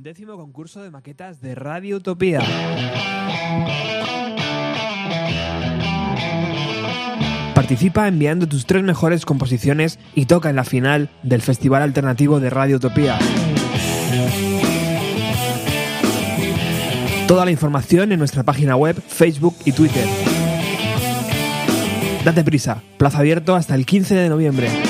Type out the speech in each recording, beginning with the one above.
Undécimo concurso de maquetas de Radio Utopía. Participa enviando tus tres mejores composiciones y toca en la final del Festival Alternativo de Radio Utopía. Toda la información en nuestra página web, Facebook y Twitter. Date prisa, plazo abierto hasta el 15 de noviembre.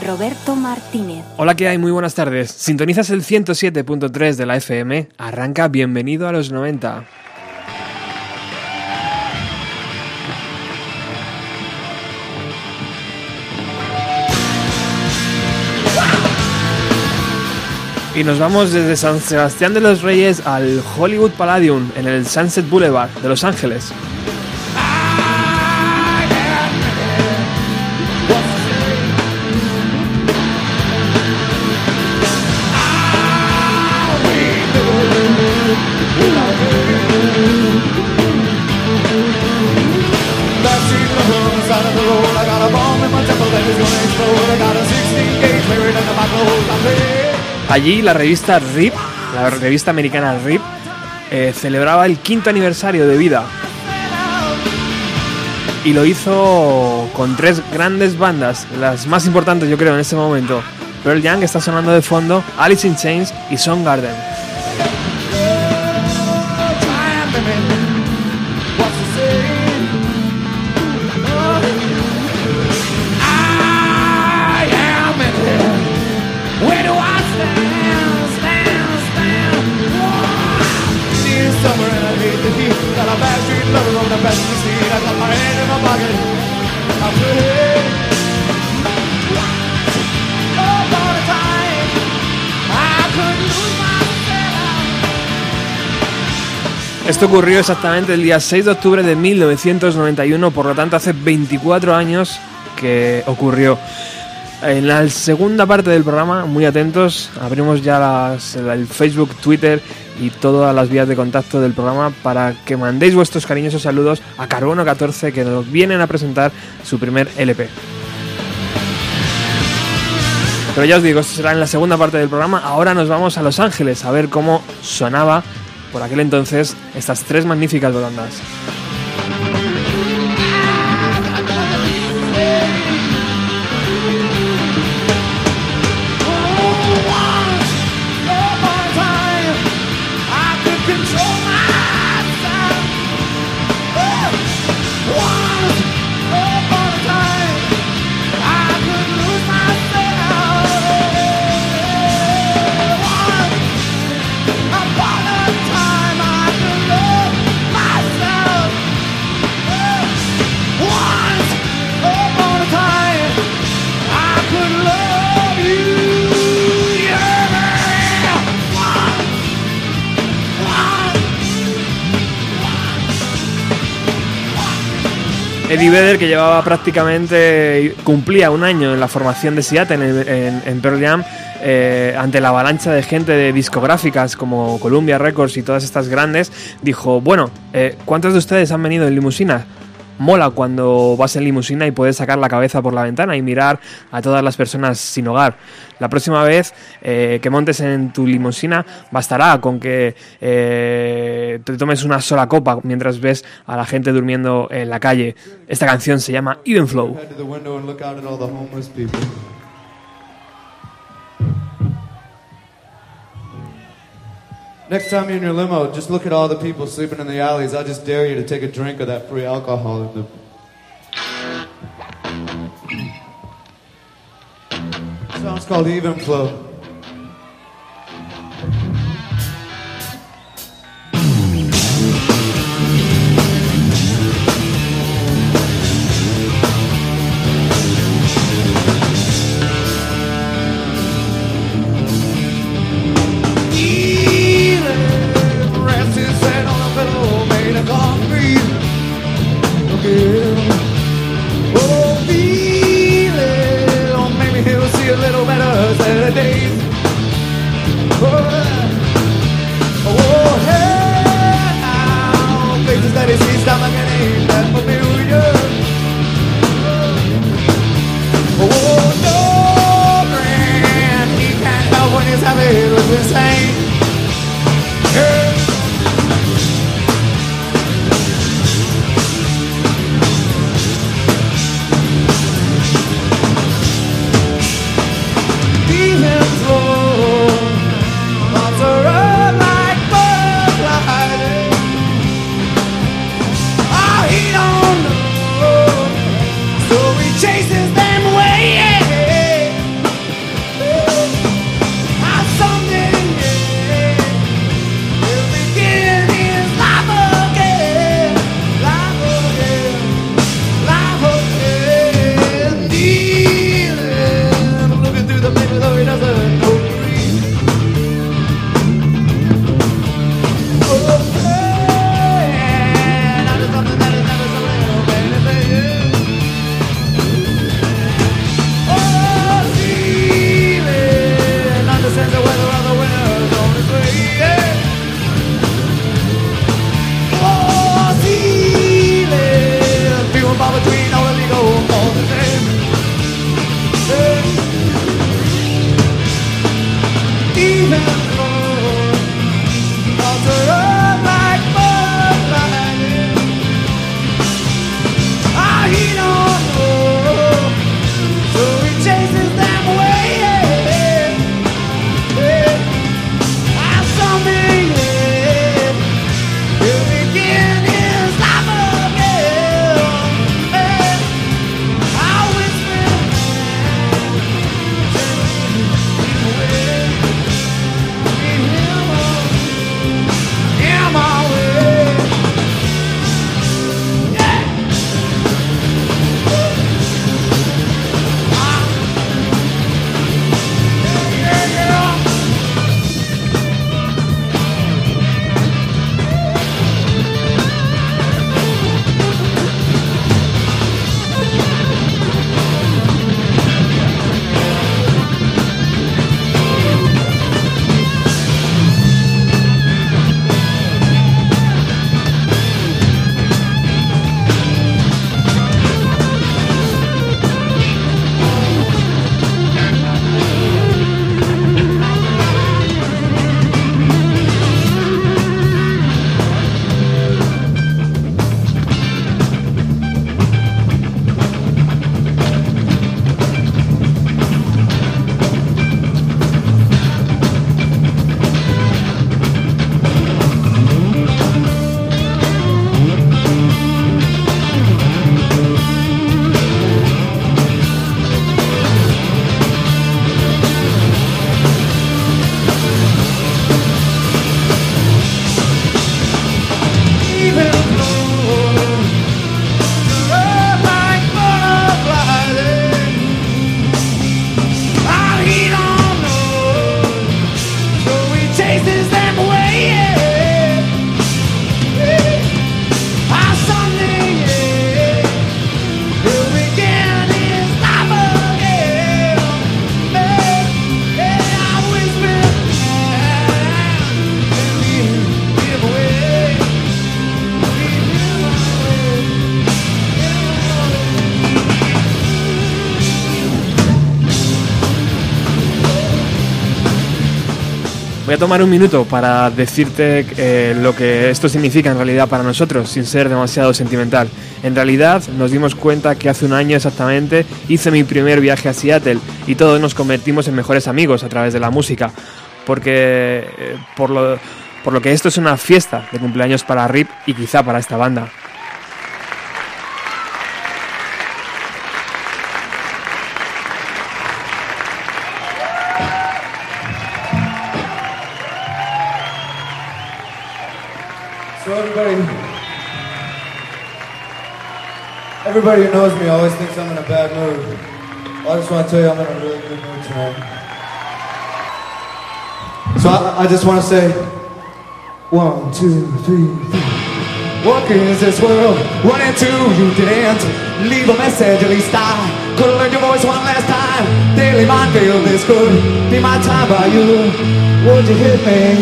Roberto Martínez. Hola, ¿qué hay? Muy buenas tardes. Sintonizas el 107.3 de la FM. Arranca Bienvenido a los 90. Y nos vamos desde San Sebastián de los Reyes al Hollywood Palladium en el Sunset Boulevard de Los Ángeles. Allí la revista RIP, la revista americana RIP, eh, celebraba el quinto aniversario de vida. Y lo hizo con tres grandes bandas, las más importantes yo creo en este momento. Pearl que está sonando de fondo, Alice in Chains y Soundgarden. Esto ocurrió exactamente el día 6 de octubre de 1991, por lo tanto hace 24 años que ocurrió. En la segunda parte del programa, muy atentos, abrimos ya el Facebook, Twitter y todas las vías de contacto del programa para que mandéis vuestros cariñosos saludos a Carbono 14 que nos vienen a presentar su primer LP. Pero ya os digo, esto será en la segunda parte del programa. Ahora nos vamos a Los Ángeles a ver cómo sonaba por aquel entonces estas tres magníficas bandas. Eddie Vedder, que llevaba prácticamente, cumplía un año en la formación de Seattle en, en- Pearl Jam, eh, ante la avalancha de gente de discográficas como Columbia Records y todas estas grandes, dijo, bueno, eh, ¿cuántos de ustedes han venido en limusina? Mola cuando vas en limusina y puedes sacar la cabeza por la ventana y mirar a todas las personas sin hogar. La próxima vez eh, que montes en tu limusina bastará con que eh, te tomes una sola copa mientras ves a la gente durmiendo en la calle. Esta canción se llama Even Flow. Next time you're in your limo, just look at all the people sleeping in the alleys. I just dare you to take a drink of that free alcohol in the. Song's called Even Flow. Tomar un minuto para decirte eh, lo que esto significa en realidad para nosotros, sin ser demasiado sentimental. En realidad nos dimos cuenta que hace un año exactamente hice mi primer viaje a Seattle y todos nos convertimos en mejores amigos a través de la música, porque eh, por, lo, por lo que esto es una fiesta de cumpleaños para Rip y quizá para esta banda. Everybody who knows me always thinks I'm in a bad mood. I just want to tell you I'm in a really good mood tonight. So I, I just want to say, one, two, three. What is this world? One and two, you didn't leave a message. At least I could have learned your voice one last time. Daily mind feel this could be my time by you. Would you hit me?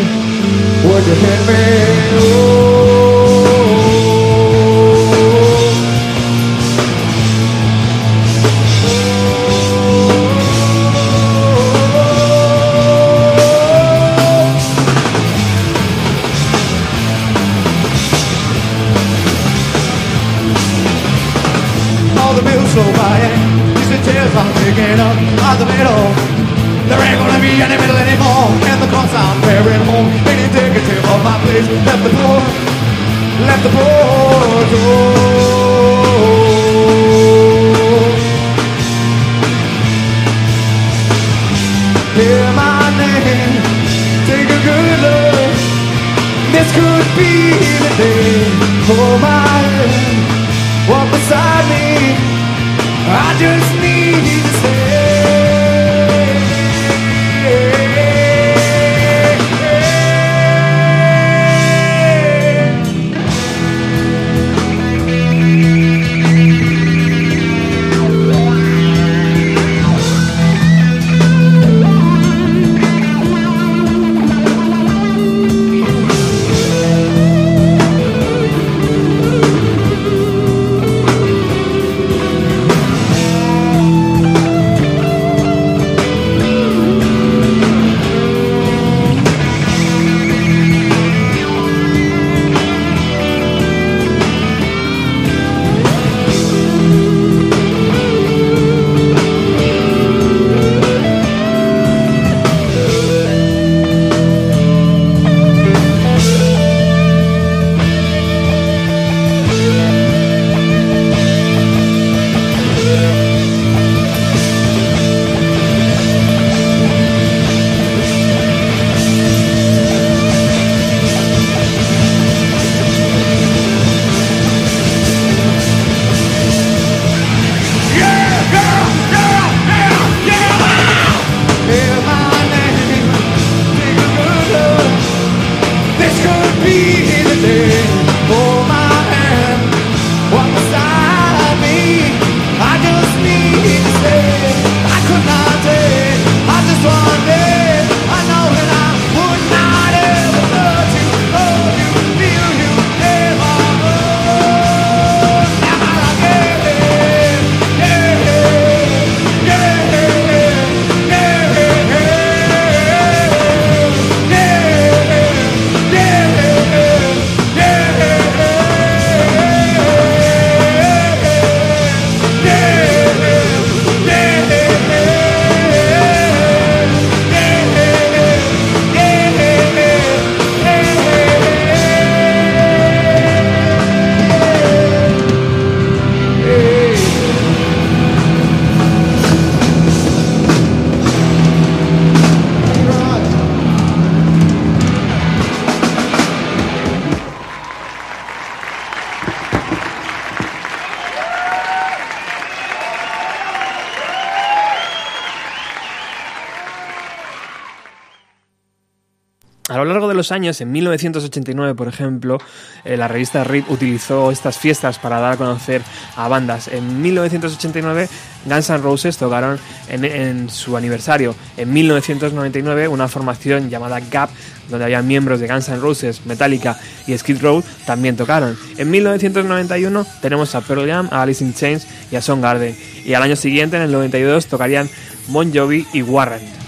Los años, en 1989, por ejemplo, eh, la revista RIP utilizó estas fiestas para dar a conocer a bandas. En 1989, Guns N' Roses tocaron en, su aniversario. En 1999, una formación llamada Gap, donde había miembros de Guns N' Roses, Metallica y Skid Row, también tocaron. En 1991 tenemos a Pearl Jam, a Alice in Chains y a Soundgarden. Y al año siguiente, en el 92, tocarían Bon Jovi y Warrant.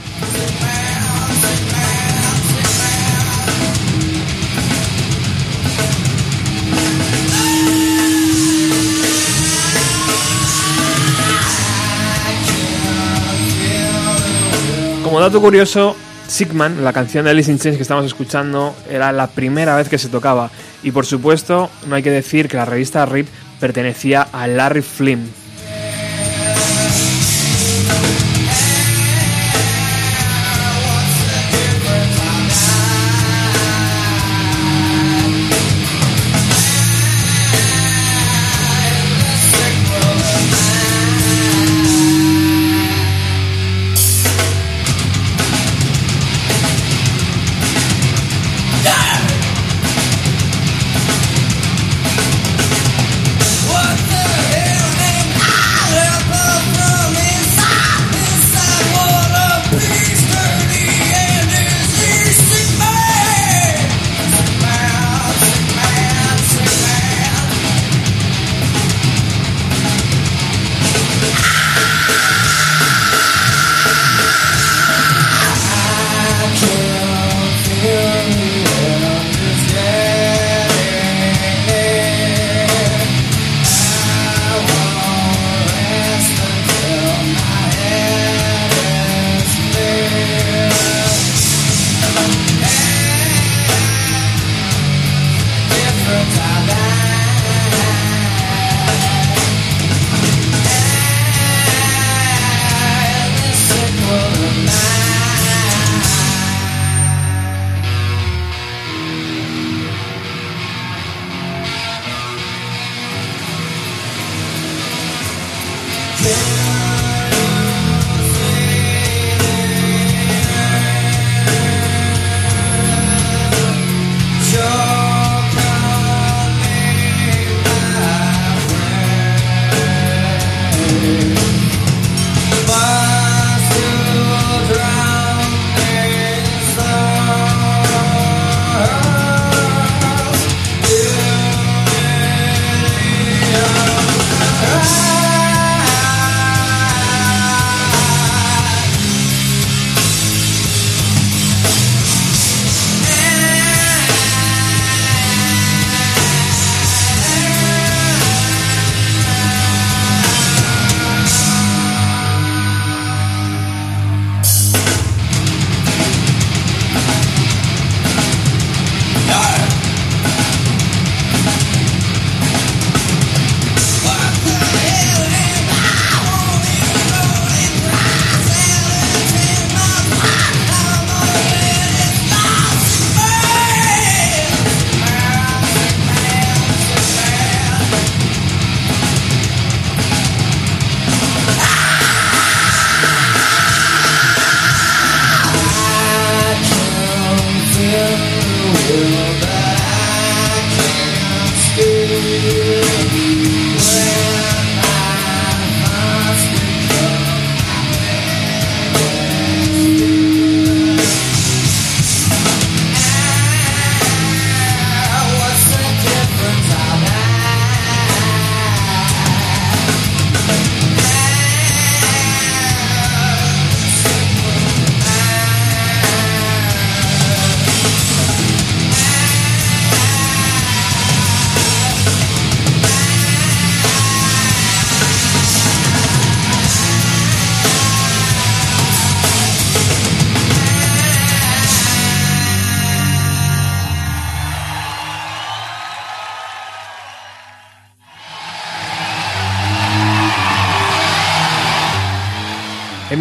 Dato curioso, Sigman, la canción de Alice in que estamos escuchando, era la primera vez que se tocaba. Y por supuesto, no hay que decir que la revista RIP pertenecía a Larry Flynn.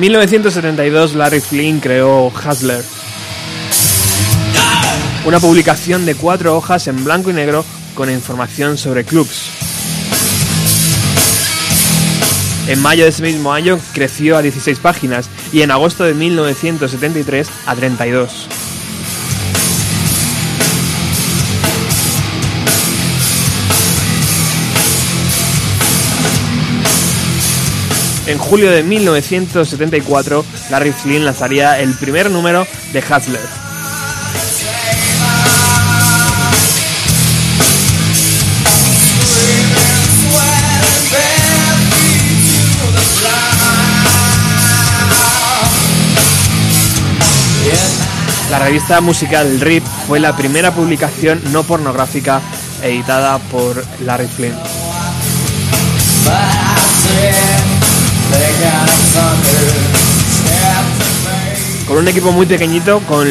En 1972 Larry Flynn creó Hustler, una publicación de cuatro hojas en blanco y negro con información sobre clubs. En mayo de ese mismo año creció a 16 páginas y en agosto de 1973 a 32. En julio de 1974, Larry Flynn lanzaría el primer número de Hustler. La revista musical RIP fue la primera publicación no pornográfica editada por Larry Flynn. Con un equipo muy pequeñito, con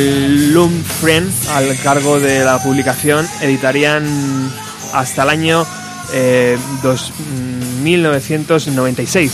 Loom Friend al cargo de la publicación, editarían hasta el año eh, dos- mm, 1996.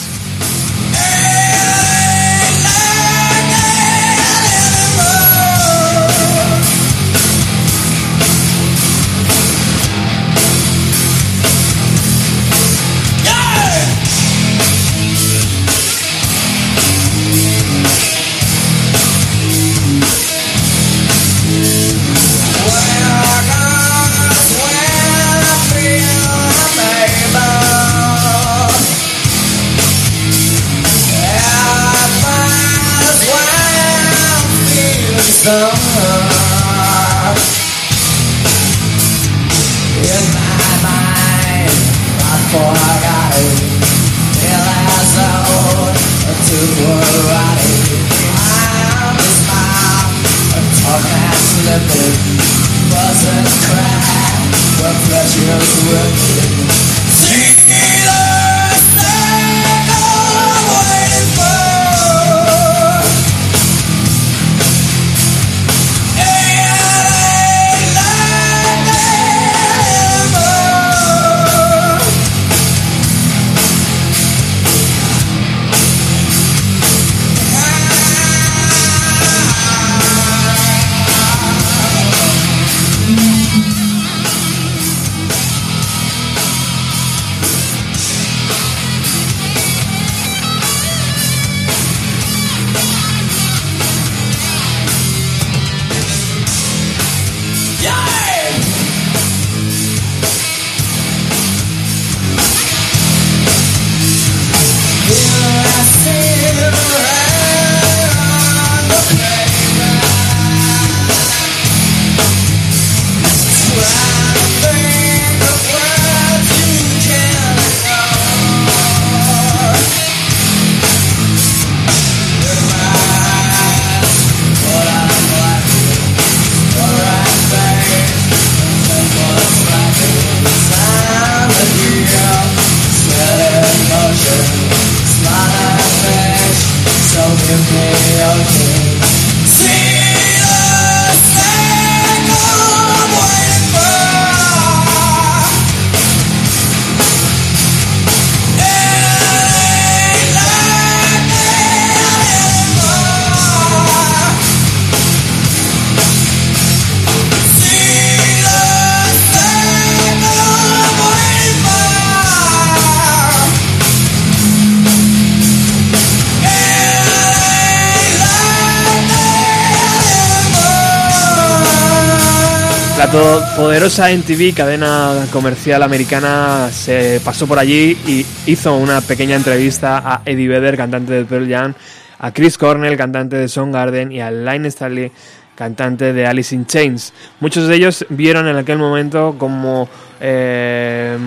Poderosa NTV, cadena comercial americana, se pasó por allí y hizo una pequeña entrevista a Eddie Vedder, cantante de Pearl Jam, a Chris Cornell, cantante de Soundgarden, y a Line Stanley, cantante de Alice in Chains. Muchos de ellos vieron en aquel momento como eh,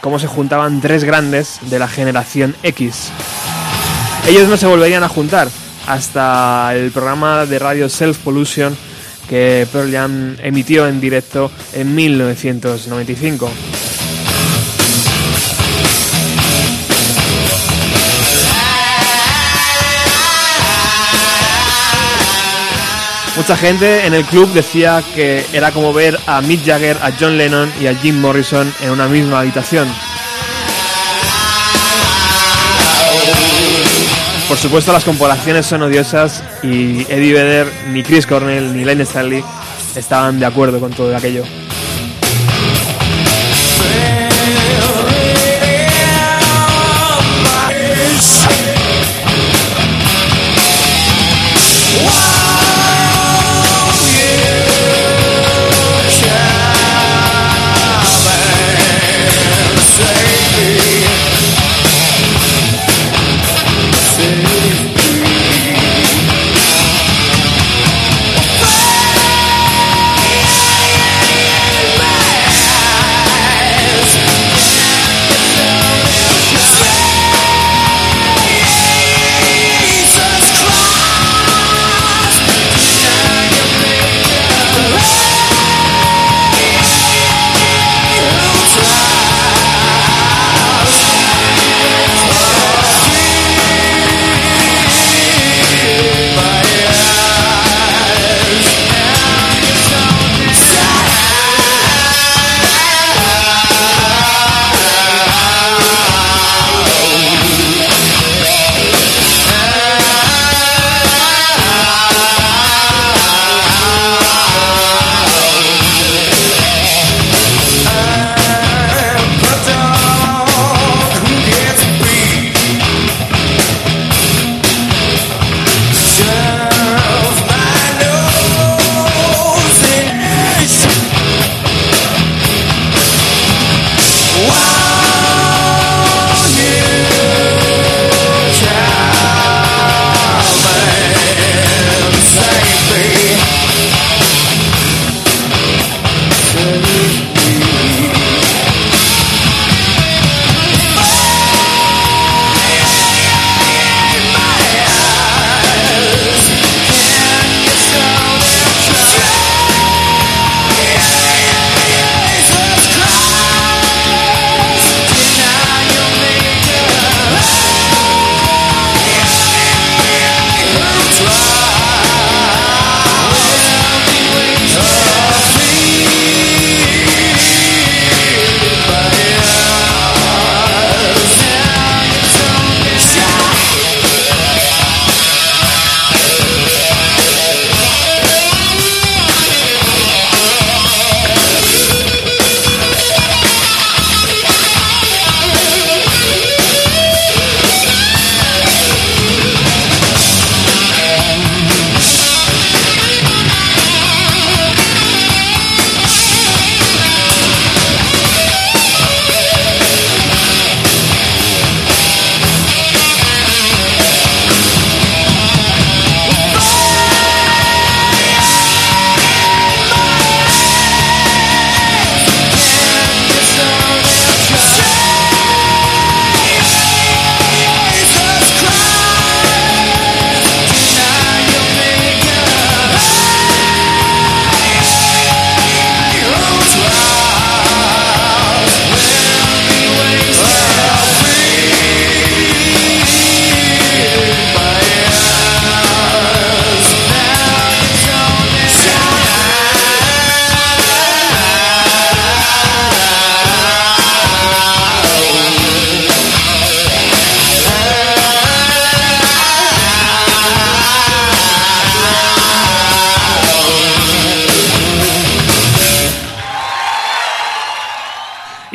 cómo se juntaban tres grandes de la generación X. Ellos no se volverían a juntar hasta el programa de radio Self Pollution que Pearl Jam emitió en directo en 1995. Mucha gente en el club decía que era como ver a Mick Jagger, a John Lennon y a Jim Morrison en una misma habitación. Por supuesto las comparaciones son odiosas y Eddie Vedder, ni Chris Cornell, ni Len Stanley estaban de acuerdo con todo aquello.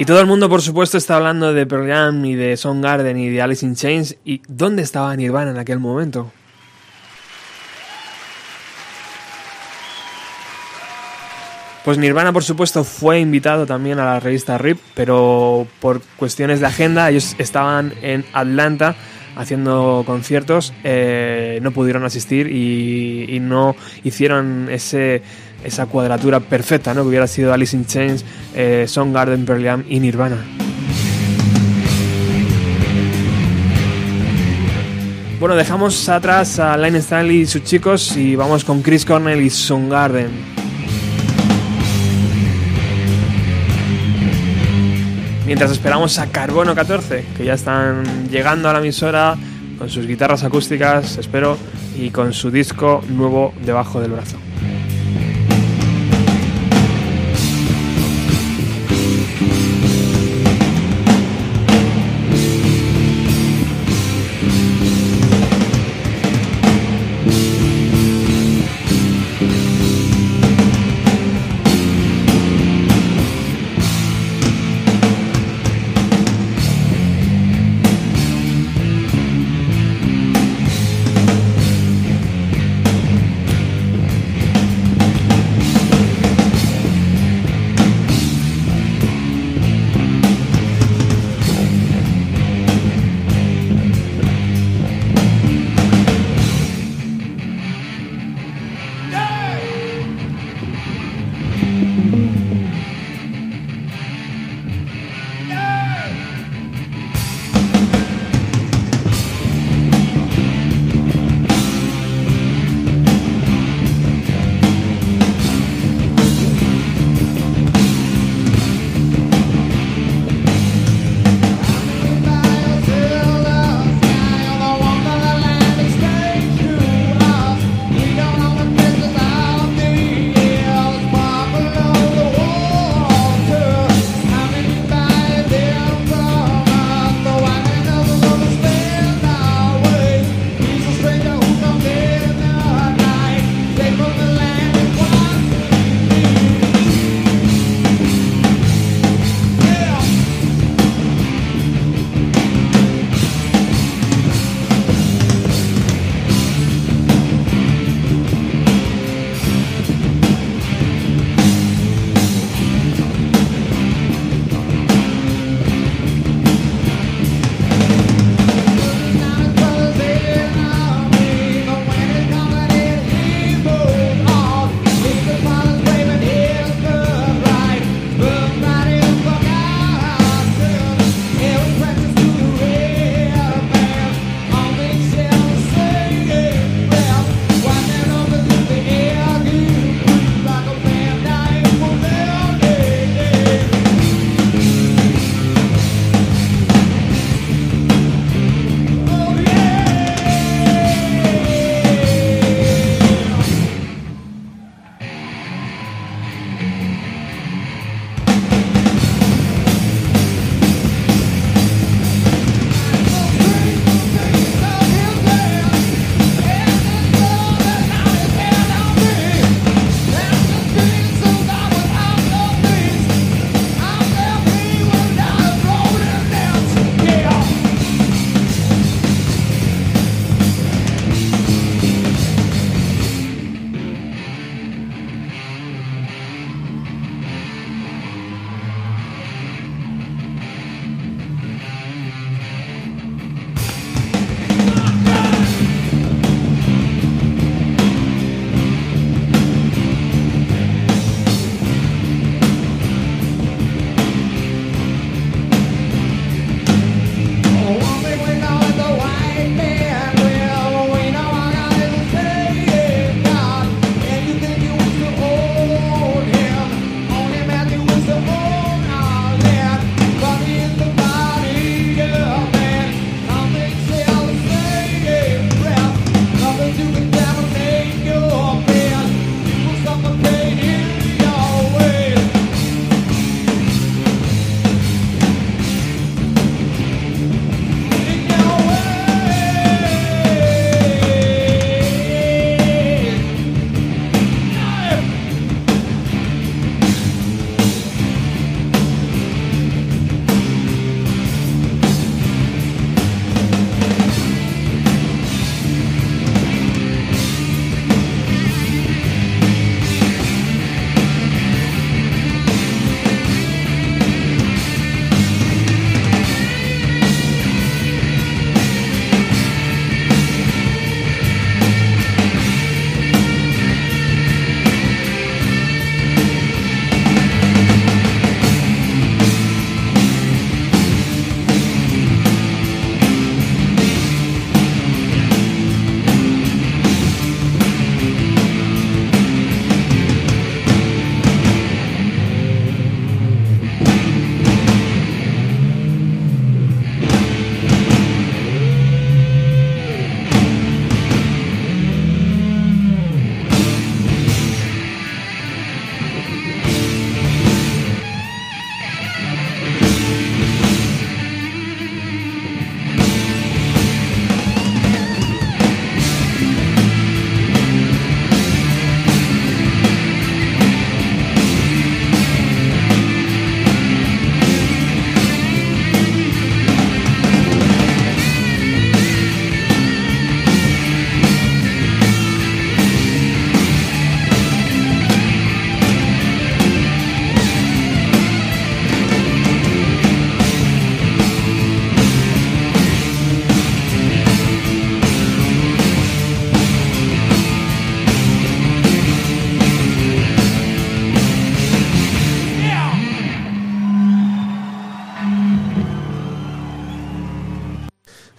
Todo el mundo, por supuesto, está hablando de Pearl Jam y de Soundgarden y de Alice in Chains. ¿Y dónde estaba Nirvana en aquel momento? Pues Nirvana, por supuesto, fue invitado también a la revista RIP, pero por cuestiones de agenda, ellos estaban en Atlanta haciendo conciertos, eh, no pudieron asistir y, y no hicieron ese, esa cuadratura perfecta, ¿no? Que hubiera sido Alice in Chains, eh, Soundgarden, Pearl y Nirvana. Bueno, dejamos atrás a Line Stanley y sus chicos y vamos con Chris Cornell y Soundgarden. Mientras esperamos a Carbono 14, que ya están llegando a la emisora con sus guitarras acústicas, espero, y con su disco nuevo debajo del brazo.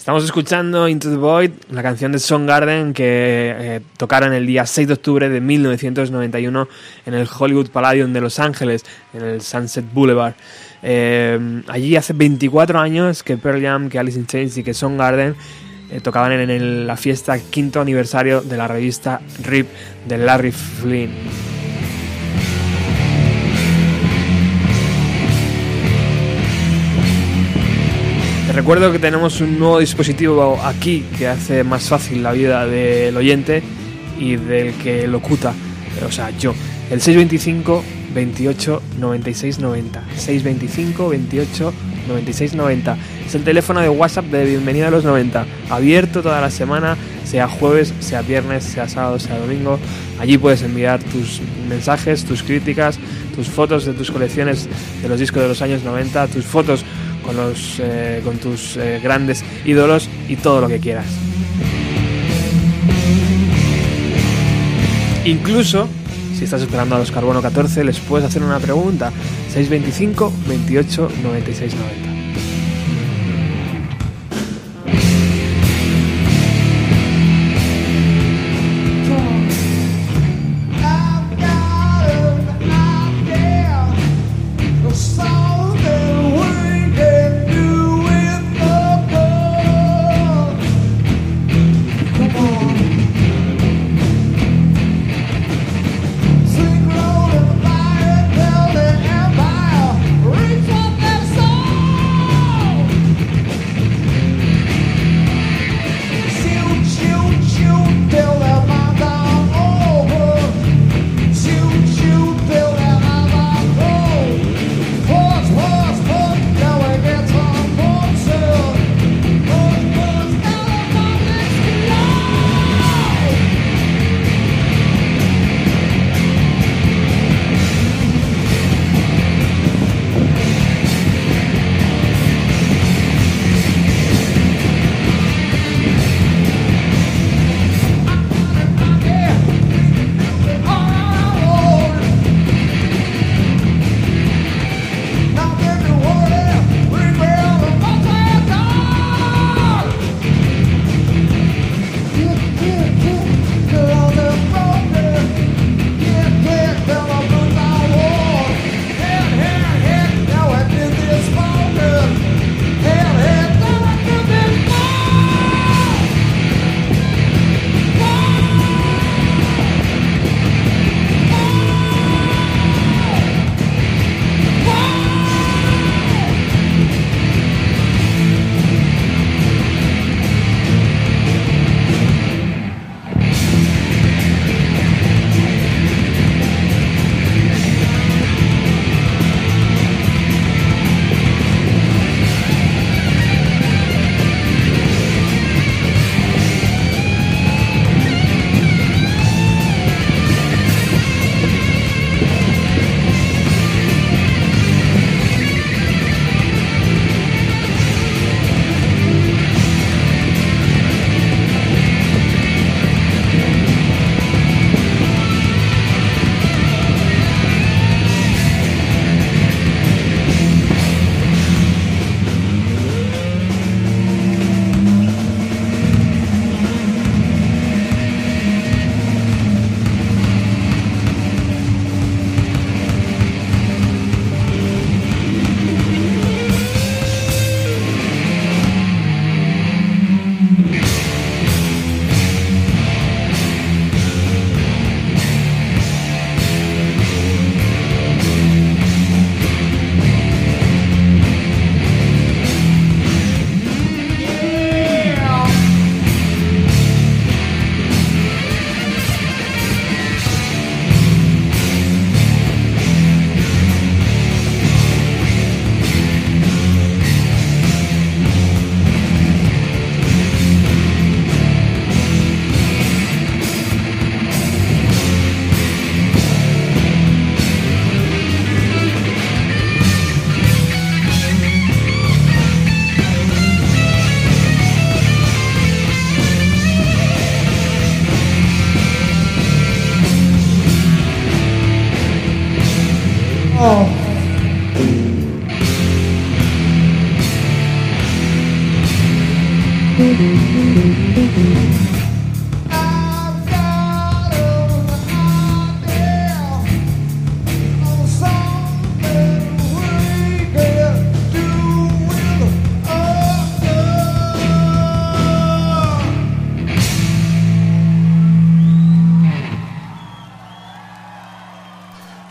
Estamos escuchando Into the Void, la canción de Soundgarden que eh, tocaron el día 6 de octubre de 1991 en el Hollywood Palladium de Los Ángeles, en el Sunset Boulevard. Eh, allí hace 24 años que Pearl Jam, que Alice in Chains y que Soundgarden eh, tocaban en la fiesta quinto aniversario de la revista RIP de Larry Flynn. Recuerdo que tenemos un nuevo dispositivo aquí que hace más fácil la vida del oyente y del que locuta, o sea, yo. El 625 28 96 90. 625 28 96 90. Es el teléfono de WhatsApp de Bienvenida a los 90. Abierto toda la semana, sea jueves, sea viernes, sea sábado, sea domingo. Allí puedes enviar tus mensajes, tus críticas, tus fotos de tus colecciones de los discos de los años 90, tus fotos con, los, eh, con tus eh, grandes ídolos y todo lo que quieras. Incluso, si estás esperando a los Carbono 14, les puedes hacer una pregunta. 625 28 96 90.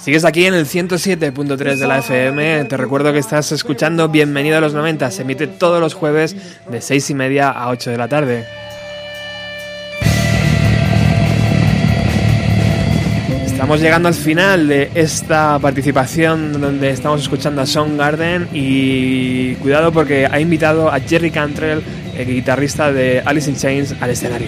Sigues aquí en el 107.3 de la FM. Te recuerdo que estás escuchando Bienvenido a los 90. Se emite todos los jueves de 6 y media a 8 de la tarde. Estamos llegando al final de esta participación donde estamos escuchando a Soundgarden y cuidado porque ha invitado a Jerry Cantrell, el guitarrista de Alice in Chains, al escenario.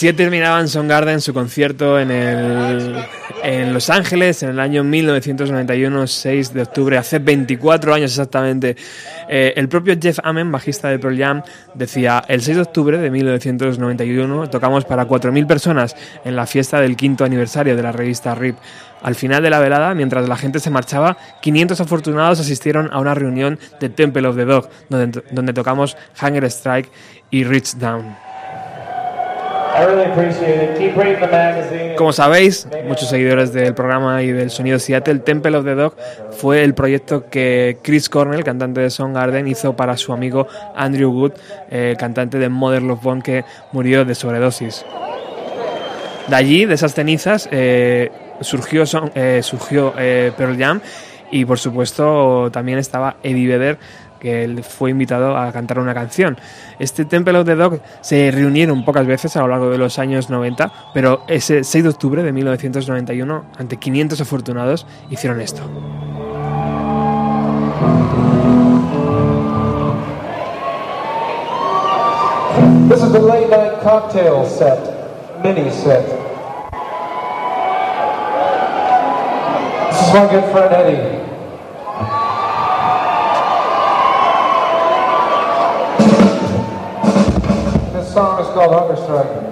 Así terminaban Soundgarden su concierto en, el, en Los Ángeles en el año 1991, 6 de octubre, hace 24 años exactamente. Eh, el propio Jeff Amen, bajista de Pearl Jam, decía, el 6 de octubre de 1991 tocamos para 4.000 personas en la fiesta del quinto aniversario de la revista RIP. Al final de la velada, mientras la gente se marchaba, 500 afortunados asistieron a una reunión de Temple of the Dog, donde, donde tocamos Hunger Strike y Reach Down. Como sabéis, muchos seguidores del programa y del sonido Seattle, Temple of the Dog fue el proyecto que Chris Cornell, cantante de Soundgarden, hizo para su amigo Andrew Wood, eh, cantante de Mother Love Bone, que murió de sobredosis. De allí, de esas cenizas, eh, surgió, Son- eh, surgió eh, Pearl Jam y, por supuesto, también estaba Eddie Vedder, que él fue invitado a cantar una canción. Este Temple of the Dog se reunieron pocas veces a lo largo de los años 90, pero ese 6 de octubre de 1991, ante 500 afortunados, hicieron esto. This is the late night cocktail set, mini set. This is my good friend Eddie. Song is called Hunger Strike.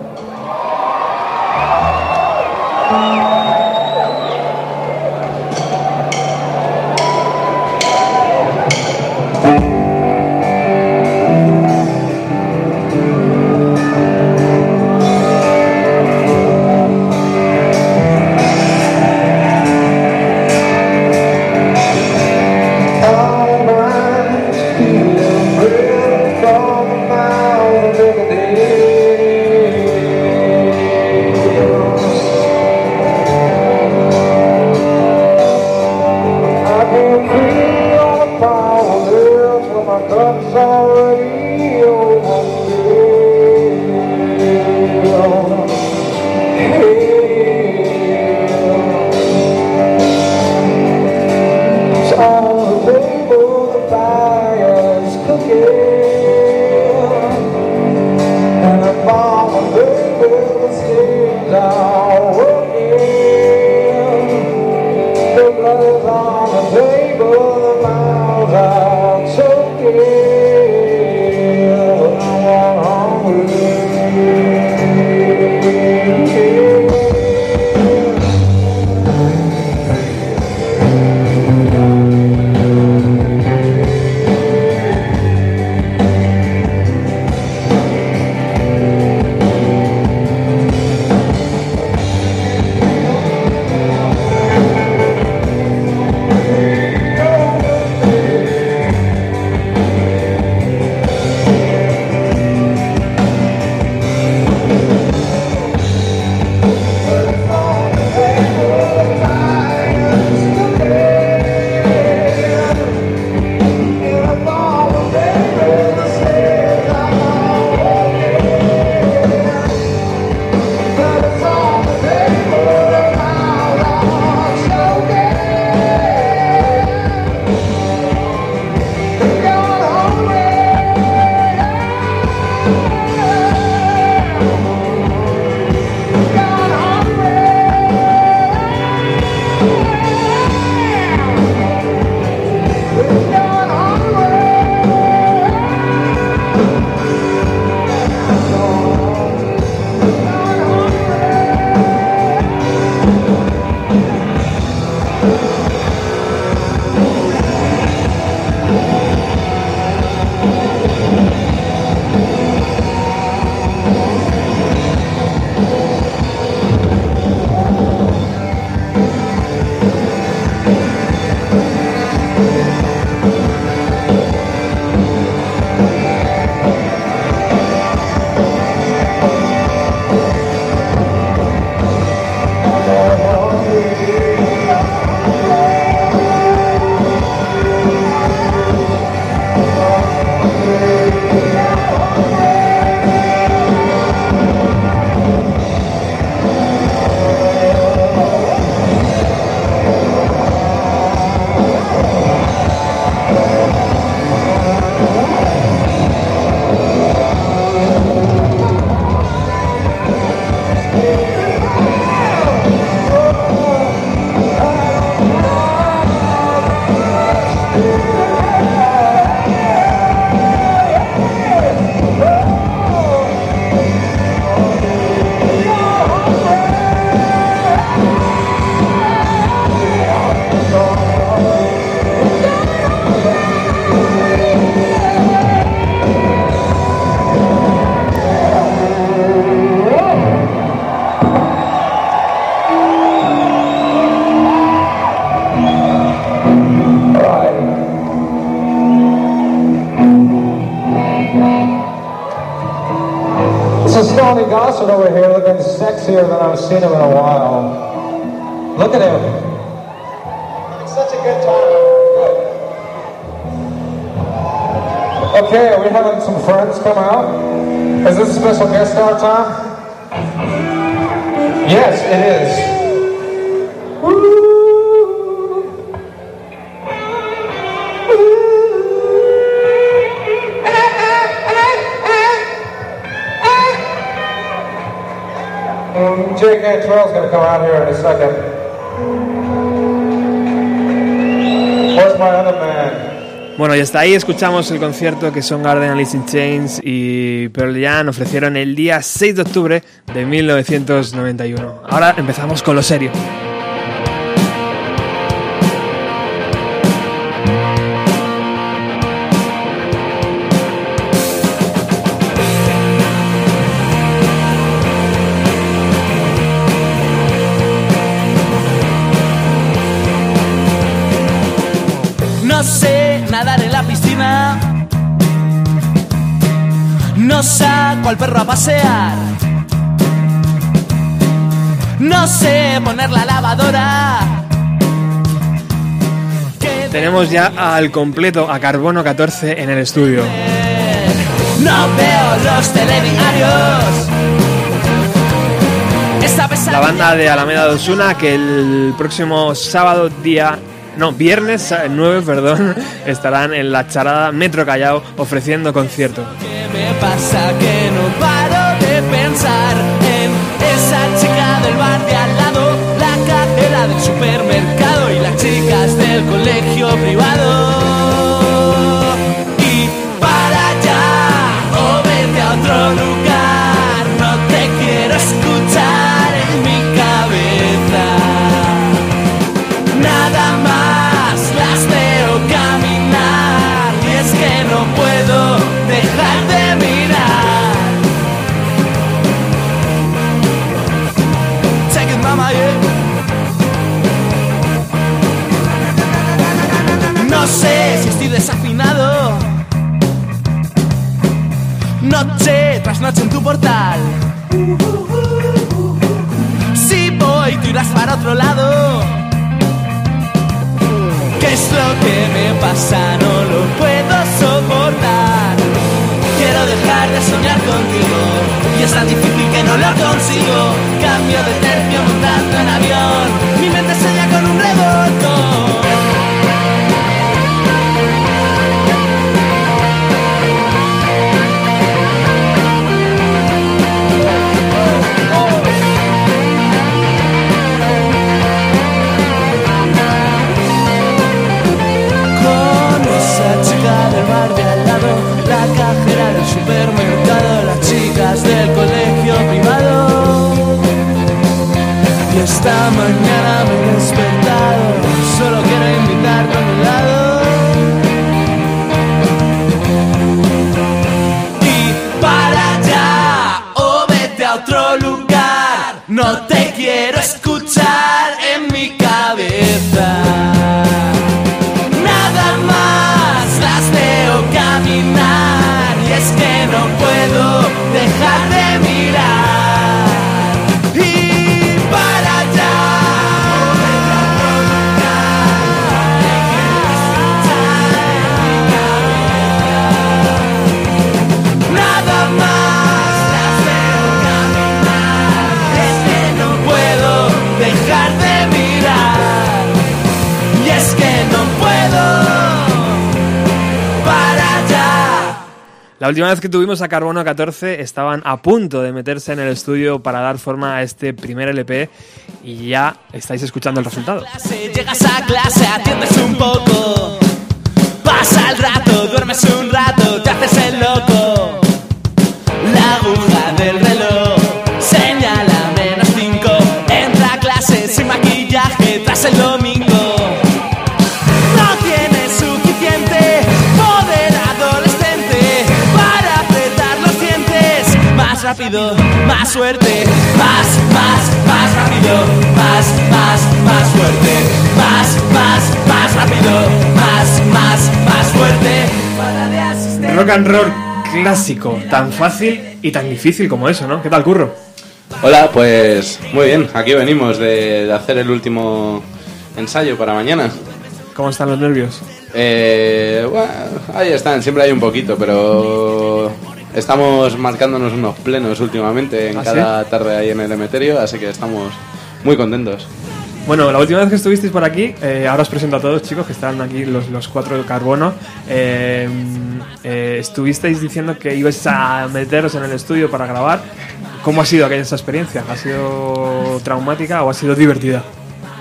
Sexier than I've seen him in a while. Look at him. Having such a good time. Okay, are we having some friends come out? Is this a special guest star time? Yes, it is. Come out here in a second. Where's my other man? Bueno, y hasta ahí escuchamos el concierto que son Garden Alice in Chains y Pearl Jam ofrecieron el día 6 de octubre de 1991. Ahora empezamos con lo serio. Saco al perro a pasear. No sé poner la lavadora. ¿Qué Tenemos ya al completo a Carbono 14 en el estudio. No veo los La banda de Alameda de Osuna que el próximo sábado día... No, viernes eh, 9, perdón, estarán en la charada Metro Callao ofreciendo concierto. ¿Qué me pasa que no paro de pensar última vez que tuvimos a Carbono 14 estaban a punto de meterse en el estudio para dar forma a este primer LP y ya estáis escuchando el resultado. llegas a clase, atiendes un poco. Pasa el rato, duermes un rato, te haces el loco. Rápido, más suerte, más, más, más rápido, más, más, más fuerte, más, más, más rápido, más, más, más fuerte. Para de asistente. Rock and roll clásico, tan fácil y tan difícil como eso, ¿no? ¿Qué tal, Curro? Hola, pues muy bien, aquí venimos de, de hacer el último ensayo para mañana. ¿Cómo están los nervios? Eh, bueno, ahí están, siempre hay un poquito, pero estamos marcándonos unos plenos últimamente en ¿Ah, cada tarde ahí en el Emeterio, así que estamos muy contentos. Bueno, la última vez que estuvisteis por aquí, eh, ahora os presento a todos chicos que están aquí, los, los cuatro de carbono. eh, eh, estuvisteis diciendo que ibais a meteros en el estudio para grabar. ¿Cómo ha sido aquella esa experiencia? ¿Ha sido traumática o ha sido divertida?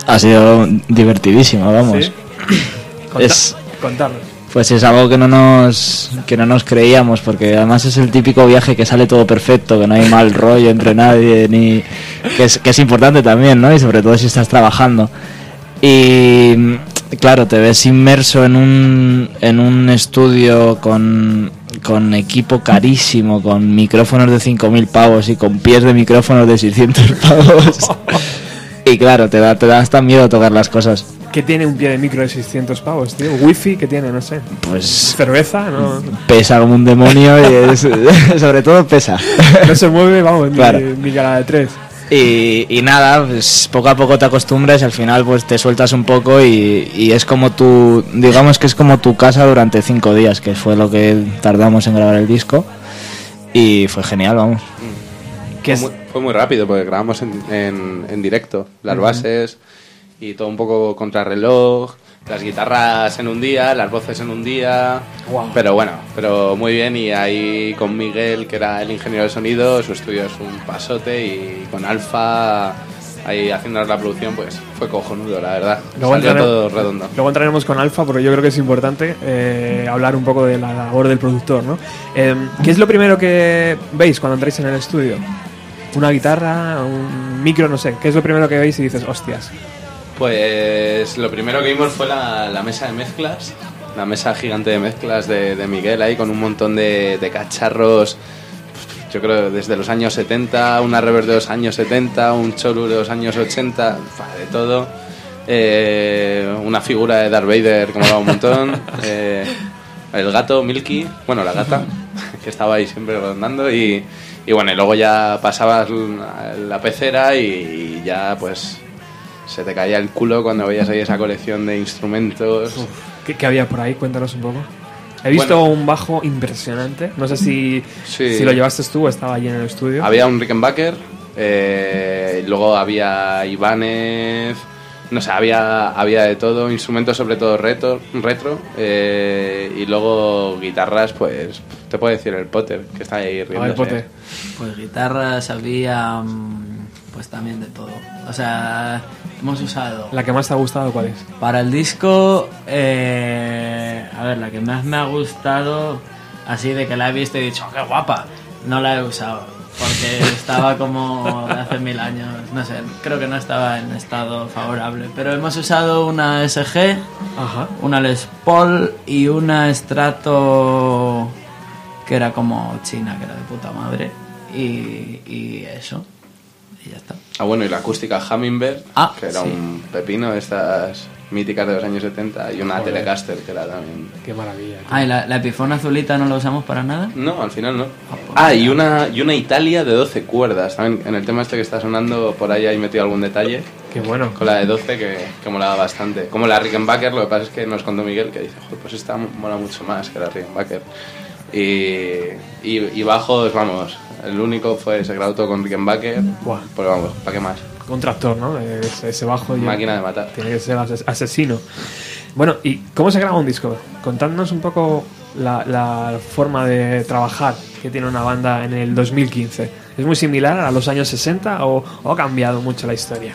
Ha sido divertidísimo, vamos. ¿Sí? Conta- Es- Contarnos. Pues es algo que no nos que no nos creíamos porque además es el típico viaje que sale todo perfecto, que no hay mal rollo entre nadie ni que es, que es importante también, ¿no? Y sobre todo si estás trabajando. Y claro, te ves inmerso en un en un estudio con con equipo carísimo, con micrófonos de 5000 pavos y con pies de micrófonos de 600 pavos. y claro, te da te da hasta miedo tocar las cosas. ¿Qué tiene un pie de micro de 600 pavos, tío? ¿Wifi? ¿Qué tiene? No sé. Pues ¿Cerveza? No, pesa como un demonio y es- sobre todo pesa. no se mueve, vamos, ni, Claro. ni cara de tres. Y, y nada, pues poco a poco te acostumbras y al final pues te sueltas un poco y, y es como tu, digamos que es como tu casa durante cinco días, que fue lo que tardamos en grabar el disco y fue genial, vamos. ¿Qué Fue es? muy, fue muy rápido porque grabamos en, en- en directo las bases y todo un poco contrarreloj, las guitarras en un día, las voces en un día. Guau. Pero bueno, pero muy bien y ahí con Miguel, que era el ingeniero de sonido, su estudio es un pasote y con Alfa ahí haciéndonos la producción, pues fue cojonudo, la verdad. Luego Salió todo redondo. Luego entraremos con Alfa, porque yo creo que es importante eh, hablar un poco de la labor del productor, ¿no? Eh, ¿Qué es lo primero que veis cuando entráis en el estudio? ¿Una guitarra? ¿Un micro? No sé. ¿Qué es lo primero que veis y dices, hostias? Pues lo primero que vimos fue la, la mesa de mezclas, la mesa gigante de mezclas de, de Miguel ahí con un montón de, de cacharros, yo creo desde los años 70, una reverb de los años 70, un cholu de los años 80, fa, de todo. Eh, una figura de Darth Vader que molaba un montón. eh, el gato Milky, bueno, la gata, que estaba ahí siempre rondando y, y bueno, y luego ya pasabas la pecera y, y ya pues se te caía el culo cuando veías ahí esa colección de instrumentos. ¿Qué, qué había por ahí? Cuéntanos un poco. He visto Bueno. un bajo impresionante. No sé si, Sí. si lo llevaste tú o estaba allí en el estudio. Había un Rickenbacker, eh, luego había Ibanez, no sé, había, había de todo, instrumentos sobre todo retro, retro eh, y luego guitarras, pues te puedo decir el Potter, que está ahí A ver, riéndose. Pote. Pues guitarras había mm, pues también de todo. O sea, hemos usado ¿La que más te ha gustado cuál es? para el disco, eh, a ver, la que más me ha gustado, así de que la he visto y he dicho, "Oh, qué guapa, no la he usado. Porque estaba como de hace mil años, no sé, creo que no estaba en estado favorable. Pero hemos usado una SG, Ajá. una Les Paul y una Strato que era como china, que era de puta madre. Y, y eso. Y ya está. Ah, bueno, y la acústica Hummingbird, Ah, que era sí. un pepino de estas míticas de los años 70, y una Joder. Telecaster, que era también... Qué maravilla. tío. Ah, ¿y la, la Epiphone azulita no la usamos para nada? No, al final no. pues Ah, y una, y una Italia de 12 cuerdas. También en el tema este que está sonando, por ahí hay metido algún detalle. Qué bueno. Con la de 12 que, que molaba bastante. Como la Rickenbacker, lo que pasa es que nos contó Miguel que dice, "Joder, pues esta mola mucho más que la Rickenbacker. Y, y, y bajos, vamos, el único fue ese grado todo con Rickenbacker. Buah. Pues vamos, ¿para qué más? Un tractor, ¿no? Ese, ese bajo. ya- Máquina de matar. Tiene que ser ases- asesino. Bueno, ¿y cómo se graba un disco? Contadnos un poco la, la forma de trabajar que tiene una banda en el 2015. ¿Es muy similar a los años 60 o, o ha cambiado mucho la historia?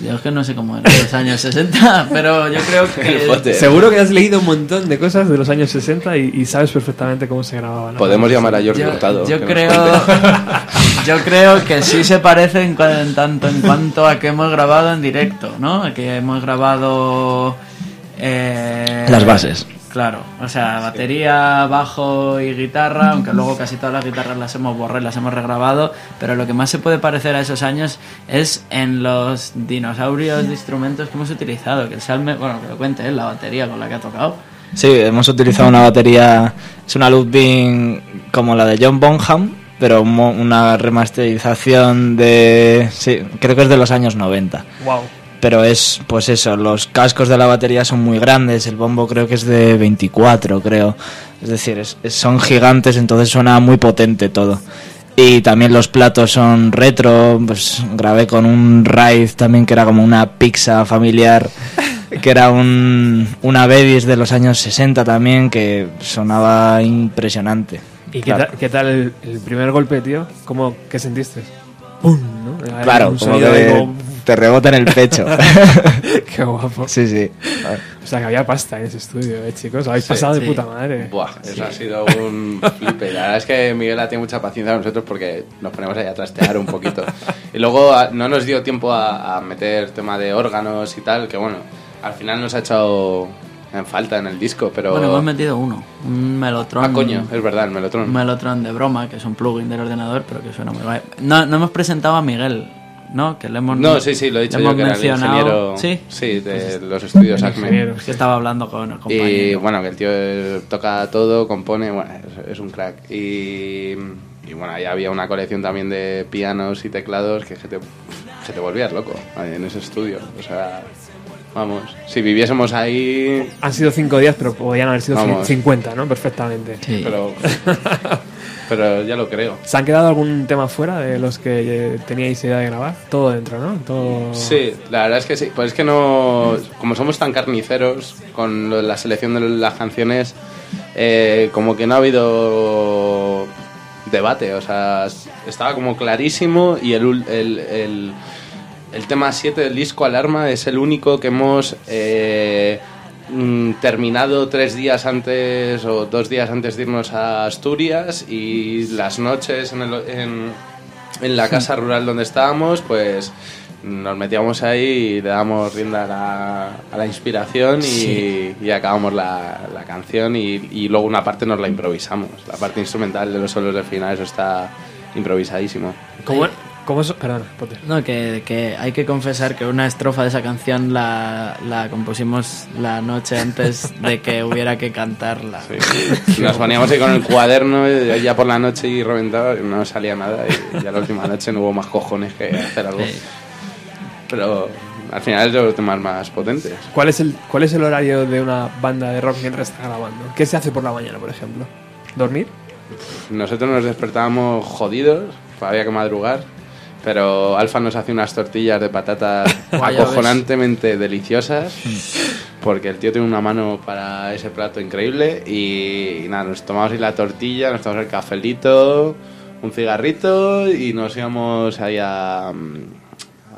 Yo es que no sé cómo era en los años 60, pero yo creo que... Seguro que has leído un montón de cosas de los años 60 y, y sabes perfectamente cómo se grababa. ¿no? Podemos llamar a Jordi Yo, Hurtado. yo creo. yo creo que sí se parece en, tanto en cuanto a que hemos grabado en directo, ¿no? Que hemos grabado eh, Las bases. Claro, o sea, batería, bajo y guitarra, aunque luego casi todas las guitarras las hemos borrado y las hemos regrabado, pero lo que más se puede parecer a esos años es en los dinosaurios de instrumentos que hemos utilizado, que el Salme, bueno, que lo cuente él, la batería con la que ha tocado. Sí, hemos utilizado una batería, es una Ludwig como la de John Bonham, pero una remasterización de, sí, creo que es de los años 90. Wow. Pero es, pues eso, los cascos de la batería son muy grandes, el bombo creo que es de 24, creo. Es decir, es- son gigantes, entonces suena muy potente todo. Y también los platos son retro, pues grabé con un Raid también que era como una pizza familiar, que era un, una Bedis de los años 60 también, que sonaba impresionante. ¿Y qué, Claro. tal, qué tal el, el primer golpe, tío? ¿Cómo, ¿Qué sentiste? ¡Pum! ¿no? Claro, un como que como- te rebota en el pecho. Qué guapo. sí, sí. O sea, que había pasta en ese estudio, ¿eh, chicos? Habéis Sí, pasado de sí. puta madre. Buah, eso ha sido un flipe. La verdad es que Miguel ha tenido mucha paciencia con nosotros porque nos ponemos ahí a trastear un poquito. Y luego a- no nos dio tiempo a, a meter tema de órganos y tal, que bueno, al final nos ha echado en falta en el disco, pero... Bueno, hemos metido uno, un Melotron. Ah, coño, es verdad, el Melotron. Un Melotron de broma, que es un plugin del ordenador, pero que suena muy guay. No, no hemos presentado a Miguel, ¿no? Que le hemos No, sí, sí, lo he dicho yo, que era el ingeniero Sí, de los estudios Acme. es que estaba hablando con el compañero. Y bueno, que el tío eh, toca todo, compone, bueno, es, es un crack. Y, y bueno, ahí había una colección también de pianos y teclados que, que te, que te volvías loco en ese estudio. O sea, vamos, si viviésemos ahí, Han sido cinco días, pero podían haber sido Vamos. 50, ¿no? Perfectamente. Sí. pero, pero ya lo creo. ¿Se han quedado algún tema fuera de los que eh, teníais idea de grabar? Todo dentro, ¿no? Todo... Sí, la verdad es que sí. Pues es que no. Como somos tan carniceros con la selección de las canciones, eh, como que no ha habido debate. O sea, estaba como clarísimo y el, ul- el, el, el tema 7 del disco Alarma es el único que hemos. eh, mm, terminado tres días antes o dos días antes de irnos a Asturias y las noches en, el, en, en la casa rural donde estábamos, pues nos metíamos ahí y le damos rienda a la, a la inspiración y, y acabamos la, la canción y, y luego una parte nos la improvisamos. La parte instrumental de los solos del final, eso está improvisadísimo. ¿Cómo, cómo so- Perdona, Potter. No, que, que hay que confesar que una estrofa de esa canción la, la compusimos la noche antes de que hubiera que cantarla. Sí. Nos poníamos ahí con el cuaderno y ya por la noche y reventaba, y no salía nada y ya la última noche no hubo más cojones que hacer algo. Sí. Pero al final es de los temas más potentes. ¿Cuál es, el, ¿Cuál es el horario de una banda de rock mientras está grabando? ¿Qué se hace por la mañana, por ejemplo? ¿Dormir? Nosotros nos despertábamos jodidos, había que madrugar, pero Alfa nos hace unas tortillas de patatas acojonantemente deliciosas, porque el tío tiene una mano para ese plato increíble y, nada, nos tomamos ahí la tortilla, nos tomamos el cafelito, un cigarrito y nos íbamos ahí a, mm,